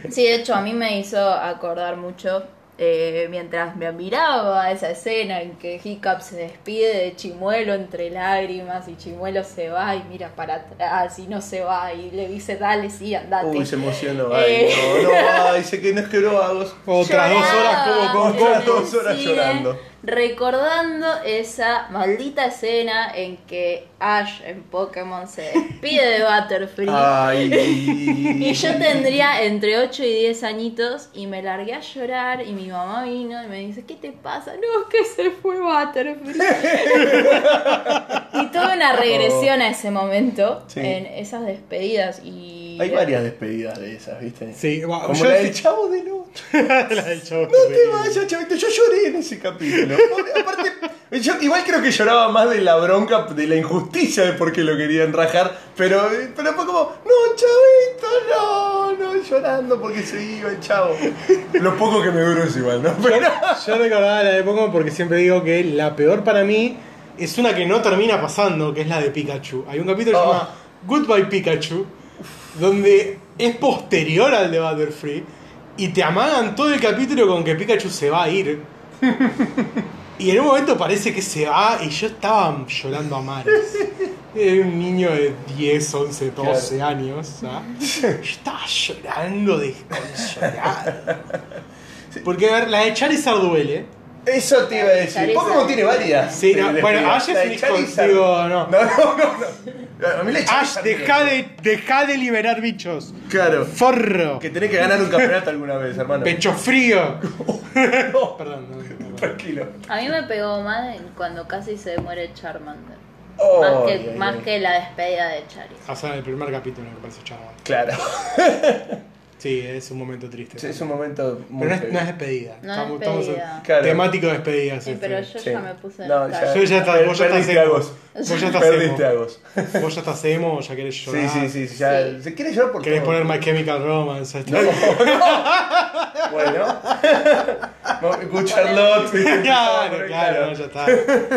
[SPEAKER 3] Sí, de hecho a mí me hizo acordar mucho eh, mientras me miraba esa escena en que Hiccup se despide de Chimuelo entre lágrimas y Chimuelo se va y mira para atrás y no se va y le dice dale sí andate.
[SPEAKER 2] Uy, se emocionó. Ay,
[SPEAKER 3] Eh.
[SPEAKER 2] no, no, ay, sé que nos quebró vagos.
[SPEAKER 1] Otras dos horas como con
[SPEAKER 2] Otras dos horas
[SPEAKER 3] cine,
[SPEAKER 2] llorando.
[SPEAKER 3] Recordando esa maldita escena en que Ash en Pokémon se despide de Butterfree.
[SPEAKER 2] Ay.
[SPEAKER 3] Y yo tendría entre 8 y 10 añitos y me largué a llorar y mi mamá vino y me dice, ¿qué te pasa? No, es que se fue Butterfree. y toda una regresión a ese momento
[SPEAKER 2] Sí.
[SPEAKER 3] en esas despedidas y...
[SPEAKER 2] Hay varias despedidas de esas, ¿viste?
[SPEAKER 1] Sí, va,
[SPEAKER 2] Como
[SPEAKER 1] yo
[SPEAKER 2] la del chavo de noche.
[SPEAKER 1] la del chavo
[SPEAKER 2] No te vayas, chavito. Yo lloré en ese capítulo. Aparte, yo igual creo que lloraba más de la bronca, de la injusticia de por qué lo querían rajar. Pero, pero fue como, no, chavito, no, no, llorando porque se iba el chavo. Lo poco que me duró es igual, ¿no? Pero,
[SPEAKER 1] Yo recordaba la de Pokémon porque siempre digo que la peor para mí es una que no termina pasando, que es la de Pikachu. Hay un capítulo que se
[SPEAKER 2] Oh.
[SPEAKER 1] llama Goodbye Pikachu, donde es posterior al de Butterfree y te amagan todo el capítulo con que Pikachu se va a ir. Y en un momento parece que se va y yo estaba llorando a mares. Era un niño de 10, 11, 12 años. ¿ah? Yo estaba llorando desconsolado. Porque a ver, la de Charizard duele.
[SPEAKER 2] Eso te iba a decir. Pokémon tiene varias.
[SPEAKER 1] Sí, no, bueno. Ash es digo, no.
[SPEAKER 2] No, no, no. A mí la
[SPEAKER 1] Ash, deja de, deja de liberar bichos.
[SPEAKER 2] Claro.
[SPEAKER 1] Forro.
[SPEAKER 2] Que tenés que ganar un campeonato alguna vez, hermano.
[SPEAKER 1] Pecho frío.
[SPEAKER 2] No,
[SPEAKER 1] Perdón. no, no, no.
[SPEAKER 2] tranquilo.
[SPEAKER 3] A mí me pegó más cuando casi se muere Charmander.
[SPEAKER 2] Oh,
[SPEAKER 3] más que, más que la despedida de Charizard.
[SPEAKER 1] O sea, el primer capítulo me parece chaval.
[SPEAKER 2] Claro.
[SPEAKER 1] Sí, es un momento triste.
[SPEAKER 2] Sí, es un momento muy
[SPEAKER 1] Pero no es,
[SPEAKER 2] heavy.
[SPEAKER 1] no es despedida.
[SPEAKER 3] No es
[SPEAKER 1] estamos,
[SPEAKER 3] despedida.
[SPEAKER 1] estamos
[SPEAKER 2] Claro.
[SPEAKER 1] temático de despedidas.
[SPEAKER 3] Sí, pero yo
[SPEAKER 2] Sí.
[SPEAKER 3] ya me puse en
[SPEAKER 2] No, ya.
[SPEAKER 1] Yo ya está- vos ya estás emo.
[SPEAKER 2] vos.
[SPEAKER 1] Vos ya estás
[SPEAKER 2] Perdiste
[SPEAKER 1] emo.
[SPEAKER 2] vos.
[SPEAKER 1] Vos ya estás emo, ya querés llorar.
[SPEAKER 2] sí, sí, sí, ya.
[SPEAKER 3] Sí.
[SPEAKER 2] Se quiere llorar por
[SPEAKER 1] Querés
[SPEAKER 2] todo.
[SPEAKER 1] poner My Chemical Romance.
[SPEAKER 2] No, no, no. Bueno. Escuchar Charlotte.
[SPEAKER 1] claro, claro, no, ya está.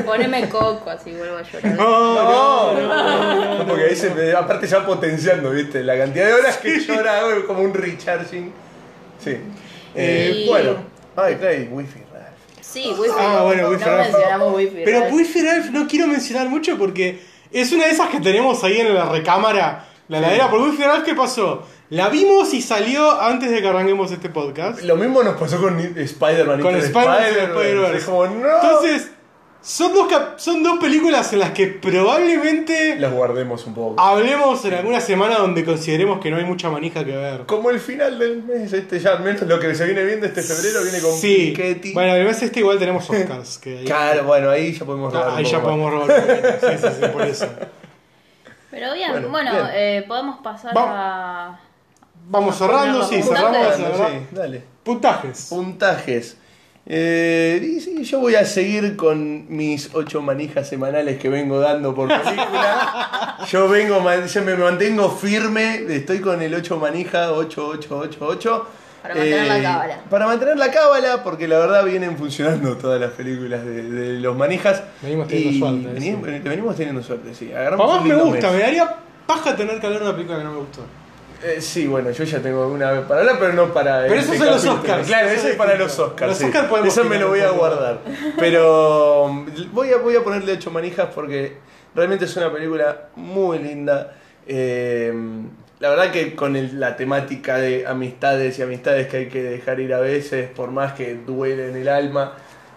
[SPEAKER 3] Poneme coco, así vuelvo a llorar.
[SPEAKER 1] No,
[SPEAKER 2] No, no, no, porque ahí se me, aparte ya potenciando, ¿viste? La cantidad de horas que llora como un recharging. Sí. Eh,
[SPEAKER 3] Y-
[SPEAKER 2] Bueno, ay, claro, y Wi-Fi raro.
[SPEAKER 3] Sí, Wi-Fi.
[SPEAKER 1] Ah, bueno,
[SPEAKER 3] no,
[SPEAKER 1] Wi-Fi
[SPEAKER 3] No
[SPEAKER 1] Ralph.
[SPEAKER 3] mencionamos Wi-Fi.
[SPEAKER 1] Pero
[SPEAKER 3] Ralph.
[SPEAKER 1] Wi-Fi Ralph no quiero mencionar mucho porque es una de esas que tenemos ahí en la recámara, la heladera. Por Wi-Fi Ralph, ¿qué pasó? La vimos y salió antes de que arranquemos este podcast.
[SPEAKER 2] Lo mismo nos pasó con Spider-Man.
[SPEAKER 1] Con Spider-Man.
[SPEAKER 2] Es como, no.
[SPEAKER 1] Entonces, son dos, cap- son dos películas en las que probablemente
[SPEAKER 2] Las guardemos un poco.
[SPEAKER 1] hablemos en alguna semana donde consideremos que no hay mucha manija que ver.
[SPEAKER 2] Como el final del mes, este ya al menos lo que se viene viendo este febrero viene con
[SPEAKER 1] Sí,
[SPEAKER 2] Piketty.
[SPEAKER 1] bueno, mes este igual tenemos Oscars. Que ahí,
[SPEAKER 2] Claro, bueno, ahí ya podemos robar
[SPEAKER 1] Ah,
[SPEAKER 2] un
[SPEAKER 1] ahí ya
[SPEAKER 2] más.
[SPEAKER 1] podemos robar. un poquito. Sí, sí, sí, por eso.
[SPEAKER 3] Pero bien,
[SPEAKER 2] Bueno,
[SPEAKER 3] bueno,
[SPEAKER 2] bien.
[SPEAKER 3] eh, podemos pasar
[SPEAKER 1] Va-
[SPEAKER 3] a.
[SPEAKER 1] Vamos cerrando, sí, cerramos. la verdad.
[SPEAKER 2] sí, dale.
[SPEAKER 1] Puntajes.
[SPEAKER 2] Puntajes. Eh, y sí, yo voy a seguir con mis ocho manijas semanales que vengo dando por película. yo vengo, yo me mantengo firme, estoy con el 8 manija, 8, 8, 8, 8.
[SPEAKER 3] Para mantener la cábala.
[SPEAKER 2] Para mantener la cábala, porque la verdad vienen funcionando todas las películas de, de los manijas.
[SPEAKER 1] Venimos teniendo
[SPEAKER 2] Y
[SPEAKER 1] suerte,
[SPEAKER 2] venimos,
[SPEAKER 1] sí.
[SPEAKER 2] venimos teniendo suerte, sí. Agarramos
[SPEAKER 1] me gusta,
[SPEAKER 2] mes.
[SPEAKER 1] me daría paja tener que hablar de una película que no me gustó.
[SPEAKER 2] Eh, sí, bueno, yo ya tengo una vez para hablar, pero no para.
[SPEAKER 1] Pero
[SPEAKER 2] este
[SPEAKER 1] esos son los. Oscars.
[SPEAKER 2] Claro,
[SPEAKER 1] Eso
[SPEAKER 2] es para los Oscars.
[SPEAKER 1] Los
[SPEAKER 2] sí.
[SPEAKER 1] Oscars podemos
[SPEAKER 2] Eso me lo voy a guardar. Pero um, voy a, voy a ponerle ocho manijas porque realmente es una película muy linda. Eh, la verdad que con el- la temática de amistades y amistades que hay que dejar ir a veces, por más que duele en el alma.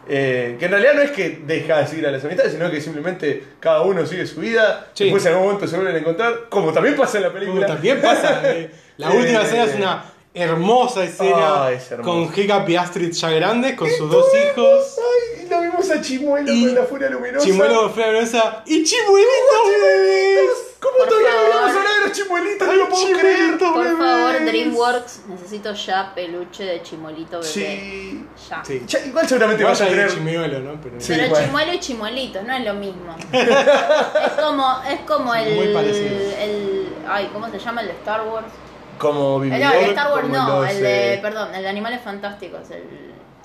[SPEAKER 2] Eh, que en realidad no es que dejas ir a las amistades, sino que simplemente cada uno sigue su vida.
[SPEAKER 1] Sí.
[SPEAKER 2] Después en algún momento se vuelven a encontrar, como también pasa en la
[SPEAKER 1] Como
[SPEAKER 2] película.
[SPEAKER 1] también pasa. eh, La
[SPEAKER 2] Eh,
[SPEAKER 1] última escena es una hermosa escena
[SPEAKER 2] Ah, es
[SPEAKER 1] con Hiccup y Astrid ya grandes, con sus dos hijos.
[SPEAKER 2] Ay, lo vimos a Chimuelo
[SPEAKER 1] Y
[SPEAKER 2] con la furia luminosa.
[SPEAKER 1] Chimuelo Frea Velosa y Chimuelitos bebés.
[SPEAKER 2] ¿Cómo
[SPEAKER 3] Por
[SPEAKER 2] todavía no
[SPEAKER 3] favor.
[SPEAKER 2] hablamos ahora de los chimuelitos? No lo puedo creer.
[SPEAKER 3] Por
[SPEAKER 1] bebés.
[SPEAKER 3] favor, DreamWorks, necesito ya peluche de chimolito bebé.
[SPEAKER 2] Sí.
[SPEAKER 3] Ya.
[SPEAKER 1] Sí.
[SPEAKER 2] Ya, igual seguramente vas
[SPEAKER 1] Vaya
[SPEAKER 2] a tener.
[SPEAKER 1] Chimuelo, ¿no? Pero
[SPEAKER 2] Sí.
[SPEAKER 3] Pero
[SPEAKER 2] bueno.
[SPEAKER 3] chimuelo y chimuelitos, no es lo mismo. es como, es como el,
[SPEAKER 1] Muy parecido.
[SPEAKER 3] el. Ay, ¿cómo se llama el de Star Wars?
[SPEAKER 2] Como
[SPEAKER 3] Eh,
[SPEAKER 2] vividor.
[SPEAKER 3] no, el de Star Wars no,
[SPEAKER 2] los,
[SPEAKER 3] el de.
[SPEAKER 2] eh,
[SPEAKER 3] Perdón, el de Animales Fantásticos, el.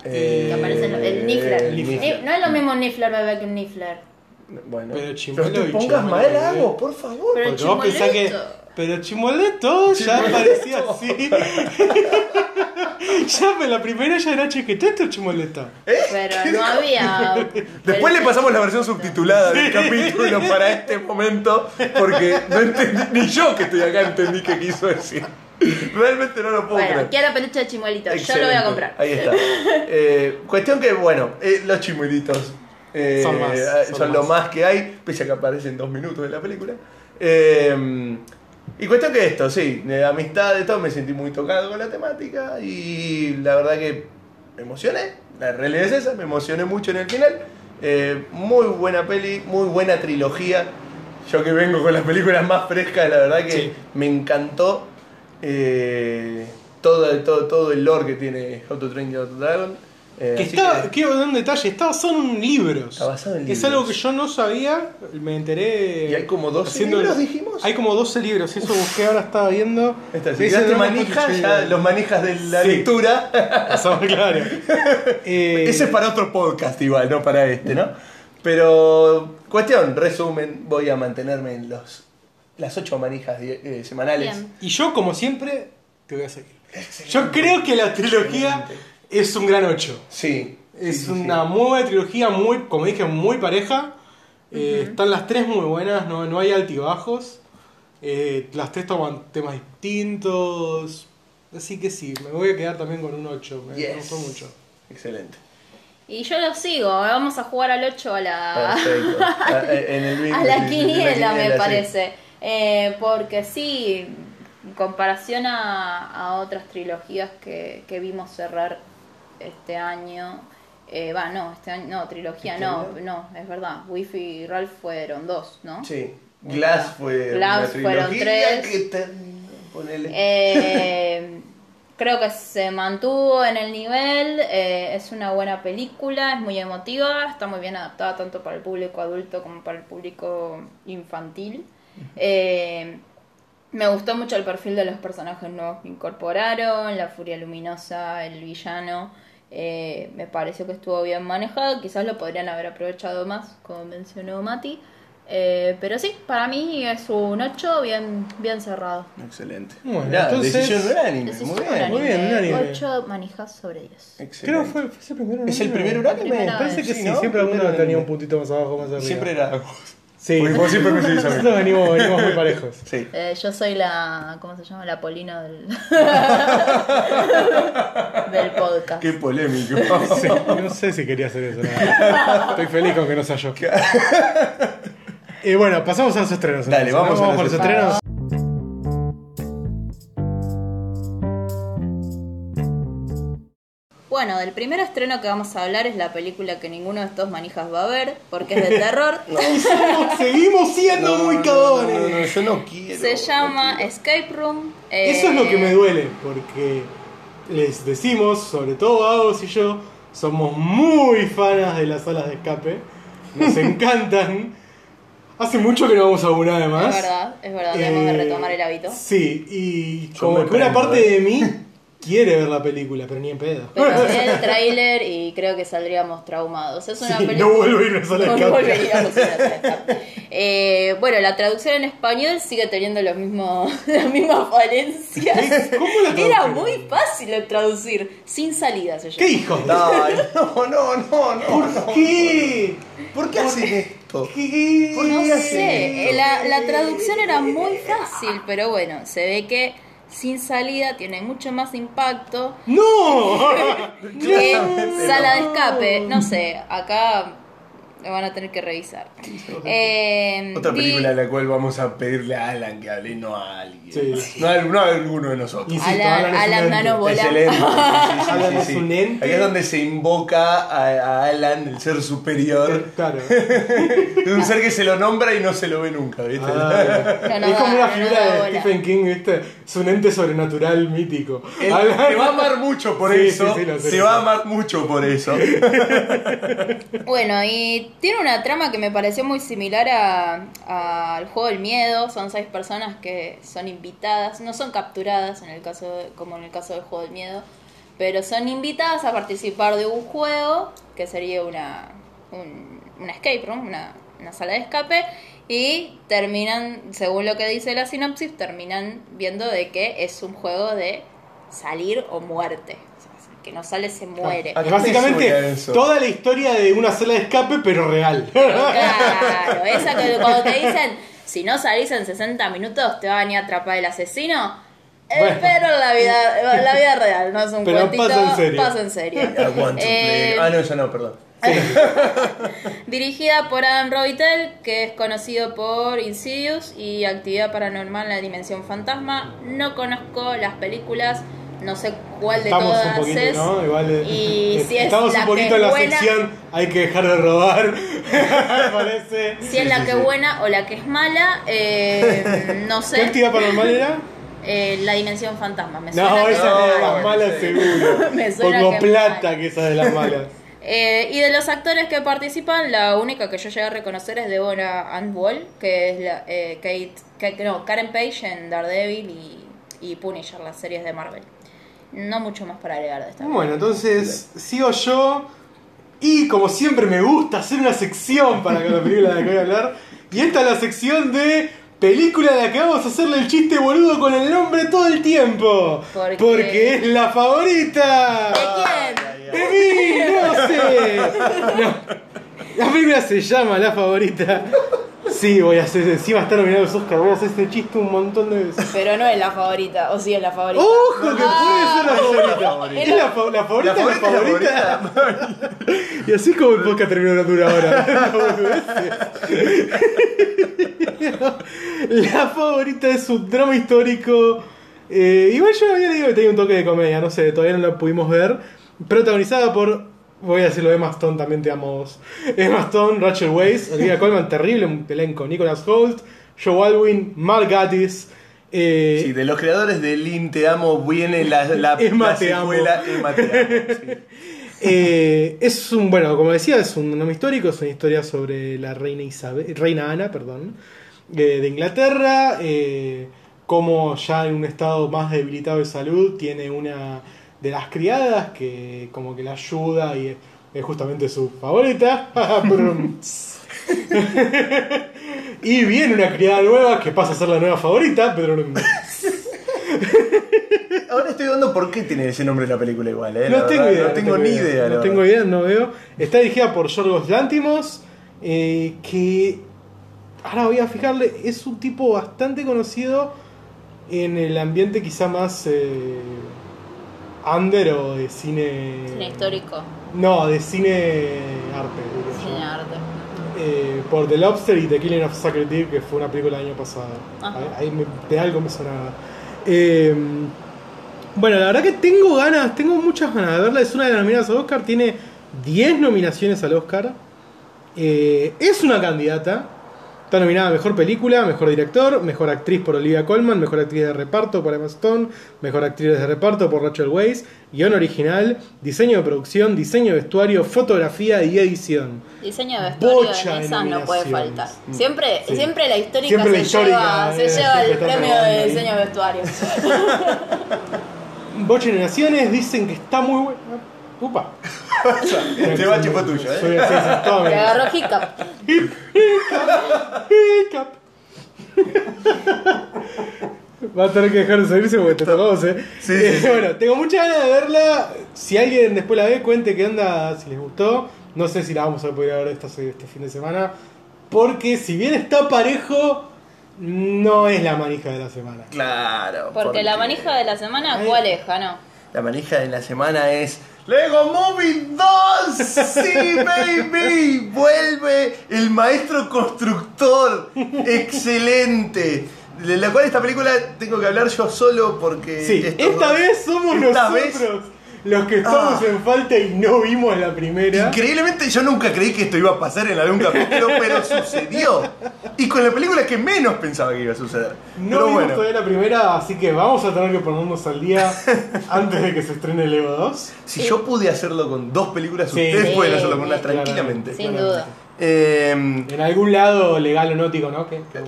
[SPEAKER 2] eh,
[SPEAKER 3] que aparece el Niffler.
[SPEAKER 2] el Niffler.
[SPEAKER 3] Ni- No es lo mismo un Niffler bebé que un Niffler.
[SPEAKER 2] Bueno,
[SPEAKER 1] Pero
[SPEAKER 2] pero
[SPEAKER 1] Chimuelo
[SPEAKER 2] te pongas
[SPEAKER 1] Chimuelo
[SPEAKER 2] mal, hago, por favor.
[SPEAKER 3] Pero
[SPEAKER 1] Porque vos pensás que.
[SPEAKER 3] Chimuelito.
[SPEAKER 1] Pero Chimueleto ya parecía así. ya, pero la primera ya era chiquitito Chimueleto.
[SPEAKER 3] Pero no había.
[SPEAKER 2] Después le pasamos la versión subtitulada del capítulo para este momento, porque no entendí, ni yo que estoy acá entendí qué quiso decir. Realmente no lo puedo
[SPEAKER 3] Bueno,
[SPEAKER 2] creer.
[SPEAKER 3] quiero peluche de chimuelito, yo lo voy
[SPEAKER 2] Excelente.
[SPEAKER 3] a comprar.
[SPEAKER 2] Ahí está. Eh, cuestión que, bueno, eh, los chimuelitos eh,
[SPEAKER 1] Son más,
[SPEAKER 2] eh,
[SPEAKER 1] son
[SPEAKER 2] son lo
[SPEAKER 1] más.
[SPEAKER 2] más que hay, pese a que aparecen dos minutos en la película. Eh, y cuestión que esto, sí, de amistad, de todo, me sentí muy tocado con la temática y la verdad que me emocioné. La realidad es esa, me emocioné mucho en el final. Eh, muy buena peli, muy buena trilogía. Yo que vengo con las películas más frescas, la verdad que
[SPEAKER 1] Sí.
[SPEAKER 2] me encantó eh, todo, el- todo, todo el lore que tiene How to Train Your Dragon. Eh,
[SPEAKER 1] Que está,
[SPEAKER 2] que-
[SPEAKER 1] quiero dar un detalle, está basado en libros.
[SPEAKER 2] Está basado en
[SPEAKER 1] Es
[SPEAKER 2] libros.
[SPEAKER 1] algo que yo no sabía, me enteré.
[SPEAKER 2] Y hay como 12 libros, dijimos.
[SPEAKER 1] Hay como 12 libros, eso busqué, ahora estaba viendo.
[SPEAKER 2] Esta, si
[SPEAKER 1] no,
[SPEAKER 2] ya los manijas de la
[SPEAKER 1] Sí.
[SPEAKER 2] lectura.
[SPEAKER 1] Pasamos claro. Eh,
[SPEAKER 2] Ese es para otro podcast igual, no para este, ¿no? Pero, cuestión, resumen, voy a mantenerme en los las ocho manijas di- eh, semanales.
[SPEAKER 3] Bien.
[SPEAKER 1] Y yo, como siempre, te voy a seguir. Yo creo que la trilogía es un gran 8.
[SPEAKER 2] Sí.
[SPEAKER 1] Es
[SPEAKER 2] sí, sí,
[SPEAKER 1] una
[SPEAKER 2] sí.
[SPEAKER 1] muy buena trilogía, muy, como dije, muy pareja. Eh, Están las tres muy buenas, no, no hay altibajos. Eh, las tres toman temas distintos. Así que sí, me voy a quedar también con un 8. Me,
[SPEAKER 2] Yes.
[SPEAKER 1] gustó mucho.
[SPEAKER 2] Excelente.
[SPEAKER 3] Y yo lo sigo, vamos a jugar al 8 a la.
[SPEAKER 2] Perfecto. A- en el
[SPEAKER 3] a la quiniela, me
[SPEAKER 2] sí.
[SPEAKER 3] parece. Eh, porque sí, en comparación a, a otras trilogías que, que vimos cerrar este año. eh, Va, no, este año, no, trilogía,
[SPEAKER 2] ¿Este
[SPEAKER 3] no, no, es verdad. Wifi y Ralph fueron dos, ¿no?
[SPEAKER 2] Sí. Glass fue
[SPEAKER 3] Glass
[SPEAKER 2] una
[SPEAKER 3] fueron tres.
[SPEAKER 2] que te- ponele.
[SPEAKER 3] Eh, Creo que se mantuvo en el nivel, eh, es una buena película, es muy emotiva, está muy bien adaptada tanto para el público adulto como para el público infantil. Eh, me gustó mucho el perfil de los personajes nuevos que incorporaron, la furia luminosa, el villano. Eh, me pareció que estuvo bien manejado, quizás lo podrían haber aprovechado más, como mencionó Mati. Eh, pero sí, para mí es un 8 bien, bien cerrado.
[SPEAKER 2] Excelente.
[SPEAKER 1] Bueno,
[SPEAKER 2] Mirá,
[SPEAKER 1] entonces-
[SPEAKER 2] decisión unánime.
[SPEAKER 3] Decisión
[SPEAKER 2] Muy bien.
[SPEAKER 1] muy bien, unánime.
[SPEAKER 3] 8 manijas sobre 10.
[SPEAKER 2] Excelente.
[SPEAKER 1] Creo que fue, fue ese primero.
[SPEAKER 2] ¿Es el primer unánime?
[SPEAKER 1] Parece que
[SPEAKER 2] Sí,
[SPEAKER 1] sí,
[SPEAKER 2] ¿no?
[SPEAKER 1] siempre alguno tenía un
[SPEAKER 2] unánime.
[SPEAKER 1] puntito más abajo, más arriba.
[SPEAKER 2] Siempre era.
[SPEAKER 1] Sí,
[SPEAKER 2] Porque vos siempre me seguís a mí.
[SPEAKER 1] nosotros venimos, venimos muy parejos.
[SPEAKER 2] Sí.
[SPEAKER 3] Eh, yo soy la. ¿Cómo se llama? La Polina del. del podcast.
[SPEAKER 2] Qué polémico.
[SPEAKER 1] Sí, no sé si quería hacer eso. verdad. Estoy feliz con que no sea yo. Y bueno, pasamos a los estrenos.
[SPEAKER 2] Dale,
[SPEAKER 1] entonces,
[SPEAKER 2] vamos
[SPEAKER 1] ¿no?
[SPEAKER 2] a los
[SPEAKER 1] con los
[SPEAKER 3] estrenos.
[SPEAKER 1] estrenos.
[SPEAKER 3] Bueno, del primer estreno que vamos a hablar es la película que ninguno de estos manijas va a ver, porque es de terror.
[SPEAKER 1] Seguimos siendo muy
[SPEAKER 2] no,
[SPEAKER 1] cagones.
[SPEAKER 2] no, no, yo no quiero.
[SPEAKER 3] Se
[SPEAKER 2] no
[SPEAKER 3] llama
[SPEAKER 2] quiero.
[SPEAKER 3] Escape Room. eh,
[SPEAKER 1] Eso es lo que me duele, porque les decimos, sobre todo Agos y yo, somos muy fanas de las salas de escape. Nos encantan. Hace mucho que no vamos a una además.
[SPEAKER 3] Es verdad, es verdad, tenemos que
[SPEAKER 1] Eh,
[SPEAKER 3] retomar el hábito.
[SPEAKER 1] Sí, y como que una parte
[SPEAKER 2] eh.
[SPEAKER 1] de mí quiere ver la película, pero ni en pedo.
[SPEAKER 3] Pero vi el tráiler y creo que saldríamos traumados. Es una
[SPEAKER 1] Sí,
[SPEAKER 3] película.
[SPEAKER 1] no vuelvo a ir a la
[SPEAKER 3] No
[SPEAKER 1] escape.
[SPEAKER 3] volveríamos a la. Eh, bueno, la traducción en español sigue teniendo los mismos, las mismas falencias.
[SPEAKER 1] ¿Cómo la
[SPEAKER 3] Era muy fácil de traducir, sin salida se llama.
[SPEAKER 1] ¿Qué
[SPEAKER 2] Ay, no, no, no, no.
[SPEAKER 1] ¿Por
[SPEAKER 2] no.
[SPEAKER 1] qué?
[SPEAKER 2] ¿Por qué hacen esto?
[SPEAKER 1] ¿Qué?
[SPEAKER 2] ¿Por
[SPEAKER 3] No
[SPEAKER 2] qué
[SPEAKER 3] sé,
[SPEAKER 2] esto?
[SPEAKER 3] la, la traducción era muy fácil, pero bueno, se ve que sin salida tiene mucho más impacto
[SPEAKER 1] ¡No!
[SPEAKER 3] que sala de escape. No sé, acá lo van a tener que revisar. Eh,
[SPEAKER 2] Otra película de la cual vamos a pedirle a Alan que hable, no a alguien.
[SPEAKER 1] Sí.
[SPEAKER 2] No, a, no a alguno de nosotros.
[SPEAKER 1] Insisto,
[SPEAKER 3] Alan,
[SPEAKER 1] Alan es un
[SPEAKER 3] Alan
[SPEAKER 1] ente.
[SPEAKER 3] Nano Bola.
[SPEAKER 2] Excelente. Sí, sí, sí,
[SPEAKER 1] Alan
[SPEAKER 2] sí,
[SPEAKER 1] es un ente.
[SPEAKER 2] Aquí es donde se invoca a, a Alan, el ser superior.
[SPEAKER 1] Claro.
[SPEAKER 2] Es un ser que se lo nombra y no se lo ve nunca, ¿viste?
[SPEAKER 1] Ah,
[SPEAKER 3] No, no
[SPEAKER 1] es como una
[SPEAKER 3] no
[SPEAKER 1] figura de. Stephen King, ¿viste? Es un ente sobrenatural mítico.
[SPEAKER 2] Te va a amar mucho por
[SPEAKER 1] Sí,
[SPEAKER 2] eso.
[SPEAKER 1] sí,
[SPEAKER 2] se va a amar mucho por eso.
[SPEAKER 3] Bueno, y tiene una trama que me pareció muy similar al juego del miedo. Son seis personas que son invitadas, no son capturadas en el caso de- como en el caso del juego del miedo, pero son invitadas a participar de un juego que sería una, un- una escape room, una, una sala de escape. Y terminan, según lo que dice la sinopsis, terminan viendo de que es un juego de salir o muerte. Que no sale se muere.
[SPEAKER 2] Ah,
[SPEAKER 1] básicamente toda la historia de una sala de escape, pero real.
[SPEAKER 3] Claro, esa que cuando te dicen, si no salís en 60 minutos te va a venir a atrapar el asesino.
[SPEAKER 1] Bueno.
[SPEAKER 3] pero la vida, la vida real, no es un
[SPEAKER 1] Pero
[SPEAKER 3] cuentito.
[SPEAKER 1] pasa en serio.
[SPEAKER 3] pasa en serio. Eh.
[SPEAKER 2] Ah, no, ya no, perdón.
[SPEAKER 3] Dirigida por Adam Robitel, que es conocido por Insidious y Actividad Paranormal en la Dimensión Fantasma. No conozco las películas, no sé cuál de
[SPEAKER 1] Estamos
[SPEAKER 3] todas
[SPEAKER 1] un poquito,
[SPEAKER 3] es.
[SPEAKER 1] ¿no? Igual eh,
[SPEAKER 3] Y
[SPEAKER 1] eh,
[SPEAKER 3] si es
[SPEAKER 1] estamos
[SPEAKER 3] la
[SPEAKER 1] un poquito
[SPEAKER 3] es
[SPEAKER 1] en la
[SPEAKER 3] buena-
[SPEAKER 1] sección hay que dejar de robar. Me parece.
[SPEAKER 3] Si es
[SPEAKER 2] Sí,
[SPEAKER 3] la
[SPEAKER 2] sí,
[SPEAKER 3] que
[SPEAKER 2] sí.
[SPEAKER 3] es buena o la que es mala, eh, no
[SPEAKER 1] ¿Qué
[SPEAKER 3] sé.
[SPEAKER 1] actividad paranormal era?
[SPEAKER 3] Eh, la Dimensión Fantasma. Me suena
[SPEAKER 1] No,
[SPEAKER 3] que
[SPEAKER 1] esa
[SPEAKER 3] es
[SPEAKER 1] es de las malas
[SPEAKER 2] sí.
[SPEAKER 1] seguro.
[SPEAKER 3] Me suena
[SPEAKER 1] Pongo
[SPEAKER 3] que es
[SPEAKER 1] plata que esa de las malas.
[SPEAKER 3] Eh, y de los actores que participan, la única que yo llegué a reconocer es Deborah Ann Wall, que es la, eh, Kate, Kate- no, Karen Page en Daredevil y, y Punisher, las series de Marvel. No mucho más para agregar de esta.
[SPEAKER 1] Bueno, entonces sigo yo. Y como siempre me gusta hacer una sección para la película de la que voy a hablar. Y esta es la sección de película de la que vamos a hacerle el chiste boludo con el nombre todo el tiempo. Porque es la favorita.
[SPEAKER 3] ¿De quién?
[SPEAKER 1] ¡De mí! ¡No sé! No. La película se llama La Favorita. Sí, voy a hacer. Encima está nominado a los Oscar. Voy a hacer este chiste un montón de veces.
[SPEAKER 3] Pero no es la favorita, o sí es la favorita.
[SPEAKER 1] ¡Ojo que
[SPEAKER 3] Ah,
[SPEAKER 1] puede ser la favorita!
[SPEAKER 2] favorita.
[SPEAKER 1] ¿Es la, fa- la favorita?
[SPEAKER 2] La
[SPEAKER 1] es la
[SPEAKER 2] favorita,
[SPEAKER 1] favorita? Y así es como el podcast terminó durando una hora. la favorita es un drama histórico. eh, igual yo había leído que tenía un toque de comedia, no sé, todavía no la pudimos ver. Protagonizada por, voy a decirlo, Emma Stone, también te amo vos. Emma Stone, Rachel Weisz, Olivia Colman, terrible un elenco. Nicholas Holt, Joe Alwyn, Mark Gatiss. Eh,
[SPEAKER 2] Sí, de los creadores de Lin Te Amo viene la, la,
[SPEAKER 1] Emma
[SPEAKER 2] la
[SPEAKER 1] Te Amo.
[SPEAKER 2] secuela Emma Te Amo. sí.
[SPEAKER 1] Eh, es un, bueno, como decía, es un nombre histórico, es una historia sobre la reina Isabel, reina Ana, perdón, eh, de Inglaterra, como ya en un estado más debilitado de salud tiene una de las criadas que como que la ayuda y es, justamente su favorita. Y viene una criada nueva que pasa a ser la nueva favorita, pero
[SPEAKER 2] Ahora estoy dando por qué tiene ese nombre la película igual, ¿eh?
[SPEAKER 1] No
[SPEAKER 2] La
[SPEAKER 1] tengo
[SPEAKER 2] verdad,
[SPEAKER 1] idea.
[SPEAKER 2] No tengo ni idea.
[SPEAKER 1] No tengo idea, no veo. Está dirigida por Yorgos Lántimos, eh, que ahora voy a fijarle, es un tipo bastante conocido en el ambiente quizá más eh, under o de cine...
[SPEAKER 3] Cine histórico,
[SPEAKER 1] No, de cine arte. diría yo.
[SPEAKER 3] cine arte.
[SPEAKER 1] Eh, por The Lobster y The Killing of Sacred Deer, que fue una película del año pasado.
[SPEAKER 3] Ajá.
[SPEAKER 1] Ahí me- de algo me sonaba. Eh, bueno, la verdad que tengo ganas, tengo muchas ganas de verla. Es una de las nominadas al Oscar, tiene 10 nominaciones al Oscar. Eh, es una candidata. Está nominada a Mejor Película, Mejor Director, Mejor Actriz por Olivia Colman, Mejor Actriz de Reparto por Emma Stone, Mejor Actriz de Reparto por Rachel Weisz, Guión Original, Diseño de Producción, Diseño de Vestuario, Fotografía y Edición.
[SPEAKER 3] Diseño de vestuario de esas no puede faltar. Siempre,
[SPEAKER 1] Sí.
[SPEAKER 3] siempre la histórica
[SPEAKER 1] Siempre la
[SPEAKER 3] se
[SPEAKER 1] histórica,
[SPEAKER 3] lleva, se
[SPEAKER 1] eh,
[SPEAKER 3] lleva el
[SPEAKER 1] siempre
[SPEAKER 3] premio de
[SPEAKER 1] ahí.
[SPEAKER 3] diseño de vestuario.
[SPEAKER 1] Bocha nominaciones, dicen que está muy buena. Upa.
[SPEAKER 2] Este bache fue tuyo,
[SPEAKER 1] Soy-
[SPEAKER 2] ¿eh?
[SPEAKER 1] sí, sí, todo
[SPEAKER 3] Le
[SPEAKER 1] bien.
[SPEAKER 3] agarró. Hiccup.
[SPEAKER 1] Va a tener que dejar de salirse porque te tocamos, eh.
[SPEAKER 2] Sí,
[SPEAKER 1] Eh,
[SPEAKER 2] sí.
[SPEAKER 1] Bueno, tengo muchas ganas de verla. Si alguien después la ve, cuente qué onda, si les gustó. No sé si la vamos a poder ver esta, este fin de semana. Porque si bien está parejo, no es la manija de la semana.
[SPEAKER 2] Claro.
[SPEAKER 3] Porque la manija de la semana. ¿cuál es, Jano?
[SPEAKER 2] La manija de la semana es Lego Movie 2. Sí, baby. Vuelve el maestro constructor. Excelente. De la cual esta película tengo que hablar yo solo porque...
[SPEAKER 1] Sí, esta
[SPEAKER 2] dos-
[SPEAKER 1] vez somos
[SPEAKER 2] esta
[SPEAKER 1] nosotros los que estamos
[SPEAKER 2] Ah.
[SPEAKER 1] en falta y no vimos la primera.
[SPEAKER 2] Increíblemente yo nunca creí que esto iba a pasar en algún capítulo, pero sucedió. Y con la película que menos pensaba que iba a suceder.
[SPEAKER 1] No
[SPEAKER 2] pero
[SPEAKER 1] vimos
[SPEAKER 2] bueno.
[SPEAKER 1] todavía la primera, así que vamos a tener que ponernos al día antes de que se estrene el Evo 2.
[SPEAKER 2] Si yo pude hacerlo con dos películas,
[SPEAKER 1] Sí.
[SPEAKER 2] ustedes
[SPEAKER 3] Sí,
[SPEAKER 2] pueden hacerlo con una tranquilamente.
[SPEAKER 3] Sin duda.
[SPEAKER 2] Eh,
[SPEAKER 1] En algún lado legal o nótico, ¿no? Que- Que
[SPEAKER 3] no,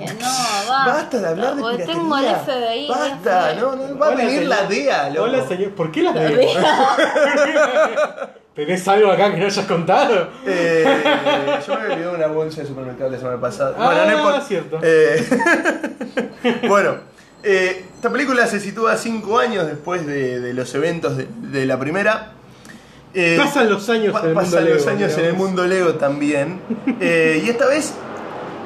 [SPEAKER 3] va.
[SPEAKER 2] Basta de hablar de piratería.
[SPEAKER 3] tengo el FBI.
[SPEAKER 2] Basta, no, no, va a venir
[SPEAKER 1] señor.
[SPEAKER 2] la DEA, loco.
[SPEAKER 1] Hola, señor. ¿Por qué la
[SPEAKER 3] La? DEA.
[SPEAKER 1] ¿Tenés algo acá que no hayas contado?
[SPEAKER 2] Eh, yo me olvidé una bolsa de supermercado la semana pasada.
[SPEAKER 1] Ah,
[SPEAKER 2] bueno, no importa.
[SPEAKER 1] cierto.
[SPEAKER 2] Eh, bueno, eh, esta película se sitúa cinco años después de, de los eventos de, de la primera. Eh,
[SPEAKER 1] Pasan los años
[SPEAKER 2] pa-
[SPEAKER 1] en el mundo
[SPEAKER 2] pasan los
[SPEAKER 1] Lego,
[SPEAKER 2] años en el mundo Lego también. Eh, y esta vez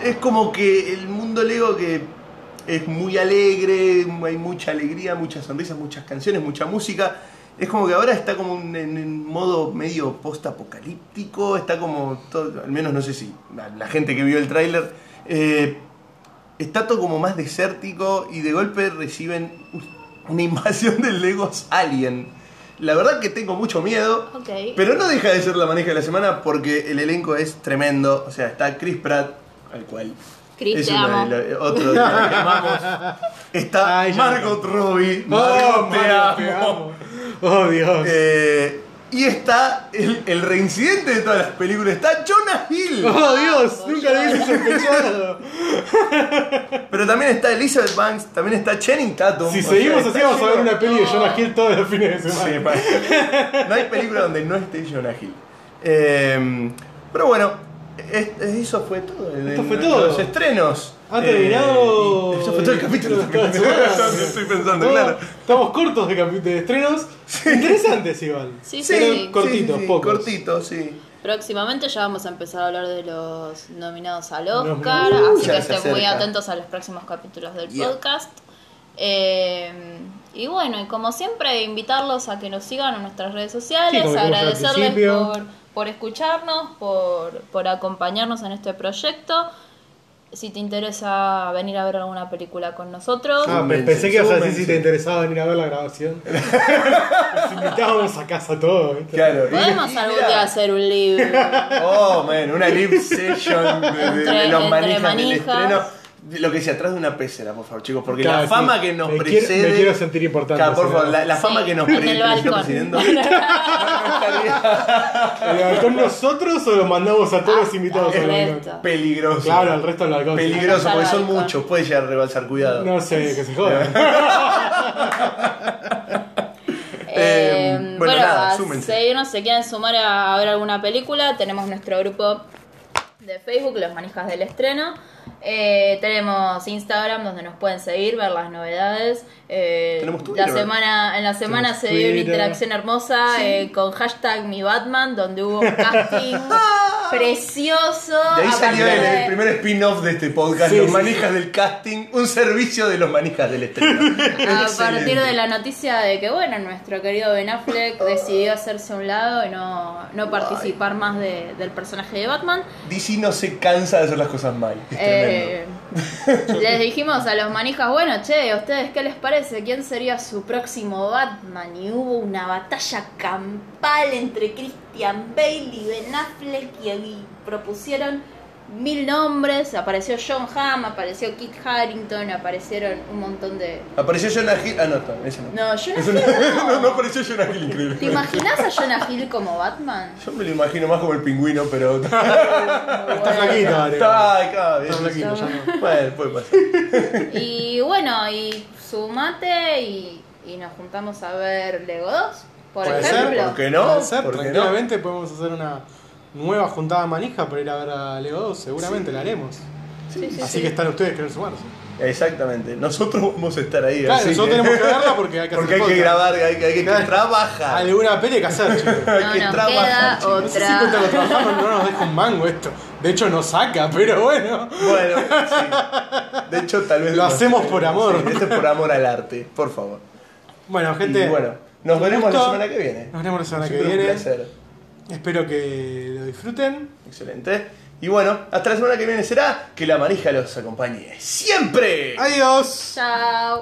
[SPEAKER 2] es como que el mundo Lego que es muy alegre, hay mucha alegría, muchas sonrisas, muchas canciones, mucha música. Es como que ahora está como un- en, en modo medio post-apocalíptico, está como, todo, al menos no sé si la, la gente que vio el tráiler, eh, está todo como más desértico y de golpe reciben una invasión de Legos Alien. La verdad que tengo mucho miedo,
[SPEAKER 3] Ok.
[SPEAKER 2] pero no deja de ser la manija de la semana porque el elenco es tremendo. O sea, está Chris Pratt, al cual
[SPEAKER 3] Chris,
[SPEAKER 2] es
[SPEAKER 3] te
[SPEAKER 2] uno
[SPEAKER 3] amo.
[SPEAKER 2] de los- otro de los que amamos. Está
[SPEAKER 1] Ay,
[SPEAKER 2] Margot Robbie,
[SPEAKER 1] Oh,
[SPEAKER 2] Margot, te
[SPEAKER 1] Mario,
[SPEAKER 2] amo.
[SPEAKER 1] te amo. Oh, Dios.
[SPEAKER 2] Eh, y está el, el reincidente de todas las películas, está Jonah Hill.
[SPEAKER 1] Oh, Dios.
[SPEAKER 3] Vamos,
[SPEAKER 1] Nunca lo hubiese sospechado.
[SPEAKER 2] Pero también está Elizabeth Banks, también está Channing Tatum.
[SPEAKER 1] Si seguimos
[SPEAKER 2] sea,
[SPEAKER 1] así, vamos a ver una peli de Jonah Hill todos los fines de
[SPEAKER 2] Sí,
[SPEAKER 1] semana.
[SPEAKER 2] no hay película donde no esté Jonah Hill. Eh, pero bueno, es- es- eso fue todo.
[SPEAKER 1] Esto fue todo.
[SPEAKER 2] estrenos.
[SPEAKER 1] Ha
[SPEAKER 2] Eh,
[SPEAKER 1] terminado.
[SPEAKER 2] y eso fue todo el capítulo.
[SPEAKER 1] de semana.
[SPEAKER 2] Estoy pensando,
[SPEAKER 1] No,
[SPEAKER 2] claro.
[SPEAKER 1] Estamos cortos de, capi- de estrenos. Interesantes igual.
[SPEAKER 3] Sí,
[SPEAKER 2] Sí,
[SPEAKER 3] sí.
[SPEAKER 2] sí,
[SPEAKER 1] cortitos,
[SPEAKER 2] sí, sí,
[SPEAKER 1] pocos.
[SPEAKER 2] cortitos, sí.
[SPEAKER 3] Próximamente ya vamos a empezar a hablar de los nominados al
[SPEAKER 1] Los
[SPEAKER 3] Oscar,
[SPEAKER 1] nominados.
[SPEAKER 3] así
[SPEAKER 2] Ya
[SPEAKER 3] que
[SPEAKER 2] se
[SPEAKER 3] estén muy
[SPEAKER 2] acerca.
[SPEAKER 3] atentos a los próximos capítulos del
[SPEAKER 2] Yeah.
[SPEAKER 3] podcast. Eh, y bueno, y como siempre, invitarlos a que nos sigan en nuestras redes
[SPEAKER 1] Sí,
[SPEAKER 3] sociales,
[SPEAKER 1] como dijimos al
[SPEAKER 3] agradecerles
[SPEAKER 1] principio.
[SPEAKER 3] por, por escucharnos, por, por acompañarnos en este proyecto. Si te interesa venir a ver alguna película con nosotros,
[SPEAKER 1] Ah, pensé que ibas a decir si te interesaba venir a ver la grabación. Los invitábamos a casa todos. ¿viste?
[SPEAKER 2] Claro.
[SPEAKER 3] podemos algún día hacer un libro.
[SPEAKER 2] Oh, man, una live session de, de- de los manijas del
[SPEAKER 3] manijas.
[SPEAKER 2] estreno. Lo que decía, atrás de una pecera, por favor, chicos, porque
[SPEAKER 1] Claro,
[SPEAKER 2] la fama
[SPEAKER 1] sí.
[SPEAKER 2] que nos
[SPEAKER 1] Me quiero-
[SPEAKER 2] precede.
[SPEAKER 1] me quiero sentir importante,
[SPEAKER 2] Claro, por favor,
[SPEAKER 1] ¿no?
[SPEAKER 2] la, la fama
[SPEAKER 3] Sí,
[SPEAKER 2] que nos
[SPEAKER 3] en
[SPEAKER 2] pre-
[SPEAKER 3] el
[SPEAKER 2] que nos está
[SPEAKER 3] balcón.
[SPEAKER 2] presidiendo.
[SPEAKER 1] ¿Con nosotros o lo mandamos a todos los invitados
[SPEAKER 3] Al
[SPEAKER 1] al balcón?
[SPEAKER 2] Peligroso.
[SPEAKER 1] Claro, al resto del balcón.
[SPEAKER 2] Peligroso, porque son muchos, puede llegar a rebalsar, cuidado.
[SPEAKER 1] No sé, que se joda.
[SPEAKER 3] Eh,
[SPEAKER 2] Eh, bueno,
[SPEAKER 3] bueno,
[SPEAKER 2] nada, súmense.
[SPEAKER 3] seguirnos, se quieren sumar a, a ver alguna película, tenemos nuestro grupo de Facebook, Los Manijas del Estreno. Eh, tenemos Instagram donde nos pueden seguir, ver las novedades. Eh, la semana, en la semana se dio una interacción hermosa eh, con hashtag mi Batman, donde hubo un casting precioso.
[SPEAKER 2] De ahí
[SPEAKER 3] a
[SPEAKER 2] salió el,
[SPEAKER 3] de-
[SPEAKER 2] el primer spin-off de este podcast,
[SPEAKER 1] Sí,
[SPEAKER 2] Los
[SPEAKER 1] sí,
[SPEAKER 2] Manijas del Casting, un servicio de los Manijas del Estreno.
[SPEAKER 3] A partir de la noticia de que, bueno, nuestro querido Ben Affleck decidió hacerse a un lado y no, no participar más de- del personaje de Batman,
[SPEAKER 2] DC no se cansa de hacer las cosas mal. Es
[SPEAKER 3] les dijimos a los manijas, bueno, che, ¿a ustedes qué les parece? ¿Quién sería su próximo Batman? Y hubo una batalla campal entre Christian Bale y Ben Affleck y, y propusieron mil nombres. Apareció John Hamm, apareció Kit Harington, aparecieron un montón de...
[SPEAKER 2] Apareció Jonah Hill. Ah, no, está, ese no.
[SPEAKER 3] No, Jonah Hill
[SPEAKER 2] no,
[SPEAKER 3] no.
[SPEAKER 2] no apareció Jonah Hill, increíble.
[SPEAKER 3] ¿Te imaginas a Jonah Hill como Batman?
[SPEAKER 2] Yo me lo imagino más como el pingüino, pero.
[SPEAKER 1] Está flaquito.
[SPEAKER 2] Está, cada vez.
[SPEAKER 1] Está flaquito, ya no.
[SPEAKER 3] Pues,
[SPEAKER 2] Bueno, puede pasar.
[SPEAKER 3] Y bueno, y sumate y, y nos juntamos a ver Lego 2, por
[SPEAKER 1] Puede ser,
[SPEAKER 3] ejemplo.
[SPEAKER 2] ¿por qué no?
[SPEAKER 1] Puede ser,
[SPEAKER 2] ¿Por qué no?
[SPEAKER 1] tranquilamente podemos hacer una nueva juntada manija para ir a ver a Lego 2. Seguramente la haremos.
[SPEAKER 3] Sí, sí,
[SPEAKER 1] Así
[SPEAKER 3] sí.
[SPEAKER 1] que están ustedes que querer sumarse.
[SPEAKER 2] Exactamente. Nosotros vamos a estar ahí.
[SPEAKER 1] Claro,
[SPEAKER 2] así
[SPEAKER 1] nosotros tenemos que verla porque hay que
[SPEAKER 2] Porque
[SPEAKER 1] hacer
[SPEAKER 2] hay que grabar, hay que, hay que
[SPEAKER 1] Claro.
[SPEAKER 2] trabajar.
[SPEAKER 1] Alguna peli hay que hacer, chicos.
[SPEAKER 2] Hay
[SPEAKER 3] No
[SPEAKER 2] que
[SPEAKER 3] nos
[SPEAKER 2] trabajar,
[SPEAKER 3] queda
[SPEAKER 2] chicos.
[SPEAKER 1] No sé si cuenta lo trabajamos, no nos deja un mango esto. De hecho, nos saca, pero bueno.
[SPEAKER 2] Bueno, sí. De hecho, tal vez
[SPEAKER 1] Lo hacemos por amor.
[SPEAKER 2] Sí, esto es por amor al arte, por favor.
[SPEAKER 1] Bueno, gente.
[SPEAKER 2] y bueno, nos veremos la semana que viene.
[SPEAKER 1] Nos veremos la semana que
[SPEAKER 2] Siempre un
[SPEAKER 1] viene.
[SPEAKER 2] placer.
[SPEAKER 1] Espero que lo disfruten.
[SPEAKER 2] Excelente. Y bueno, hasta la semana que viene será que la manija los acompañe siempre.
[SPEAKER 1] Adiós.
[SPEAKER 3] Chao.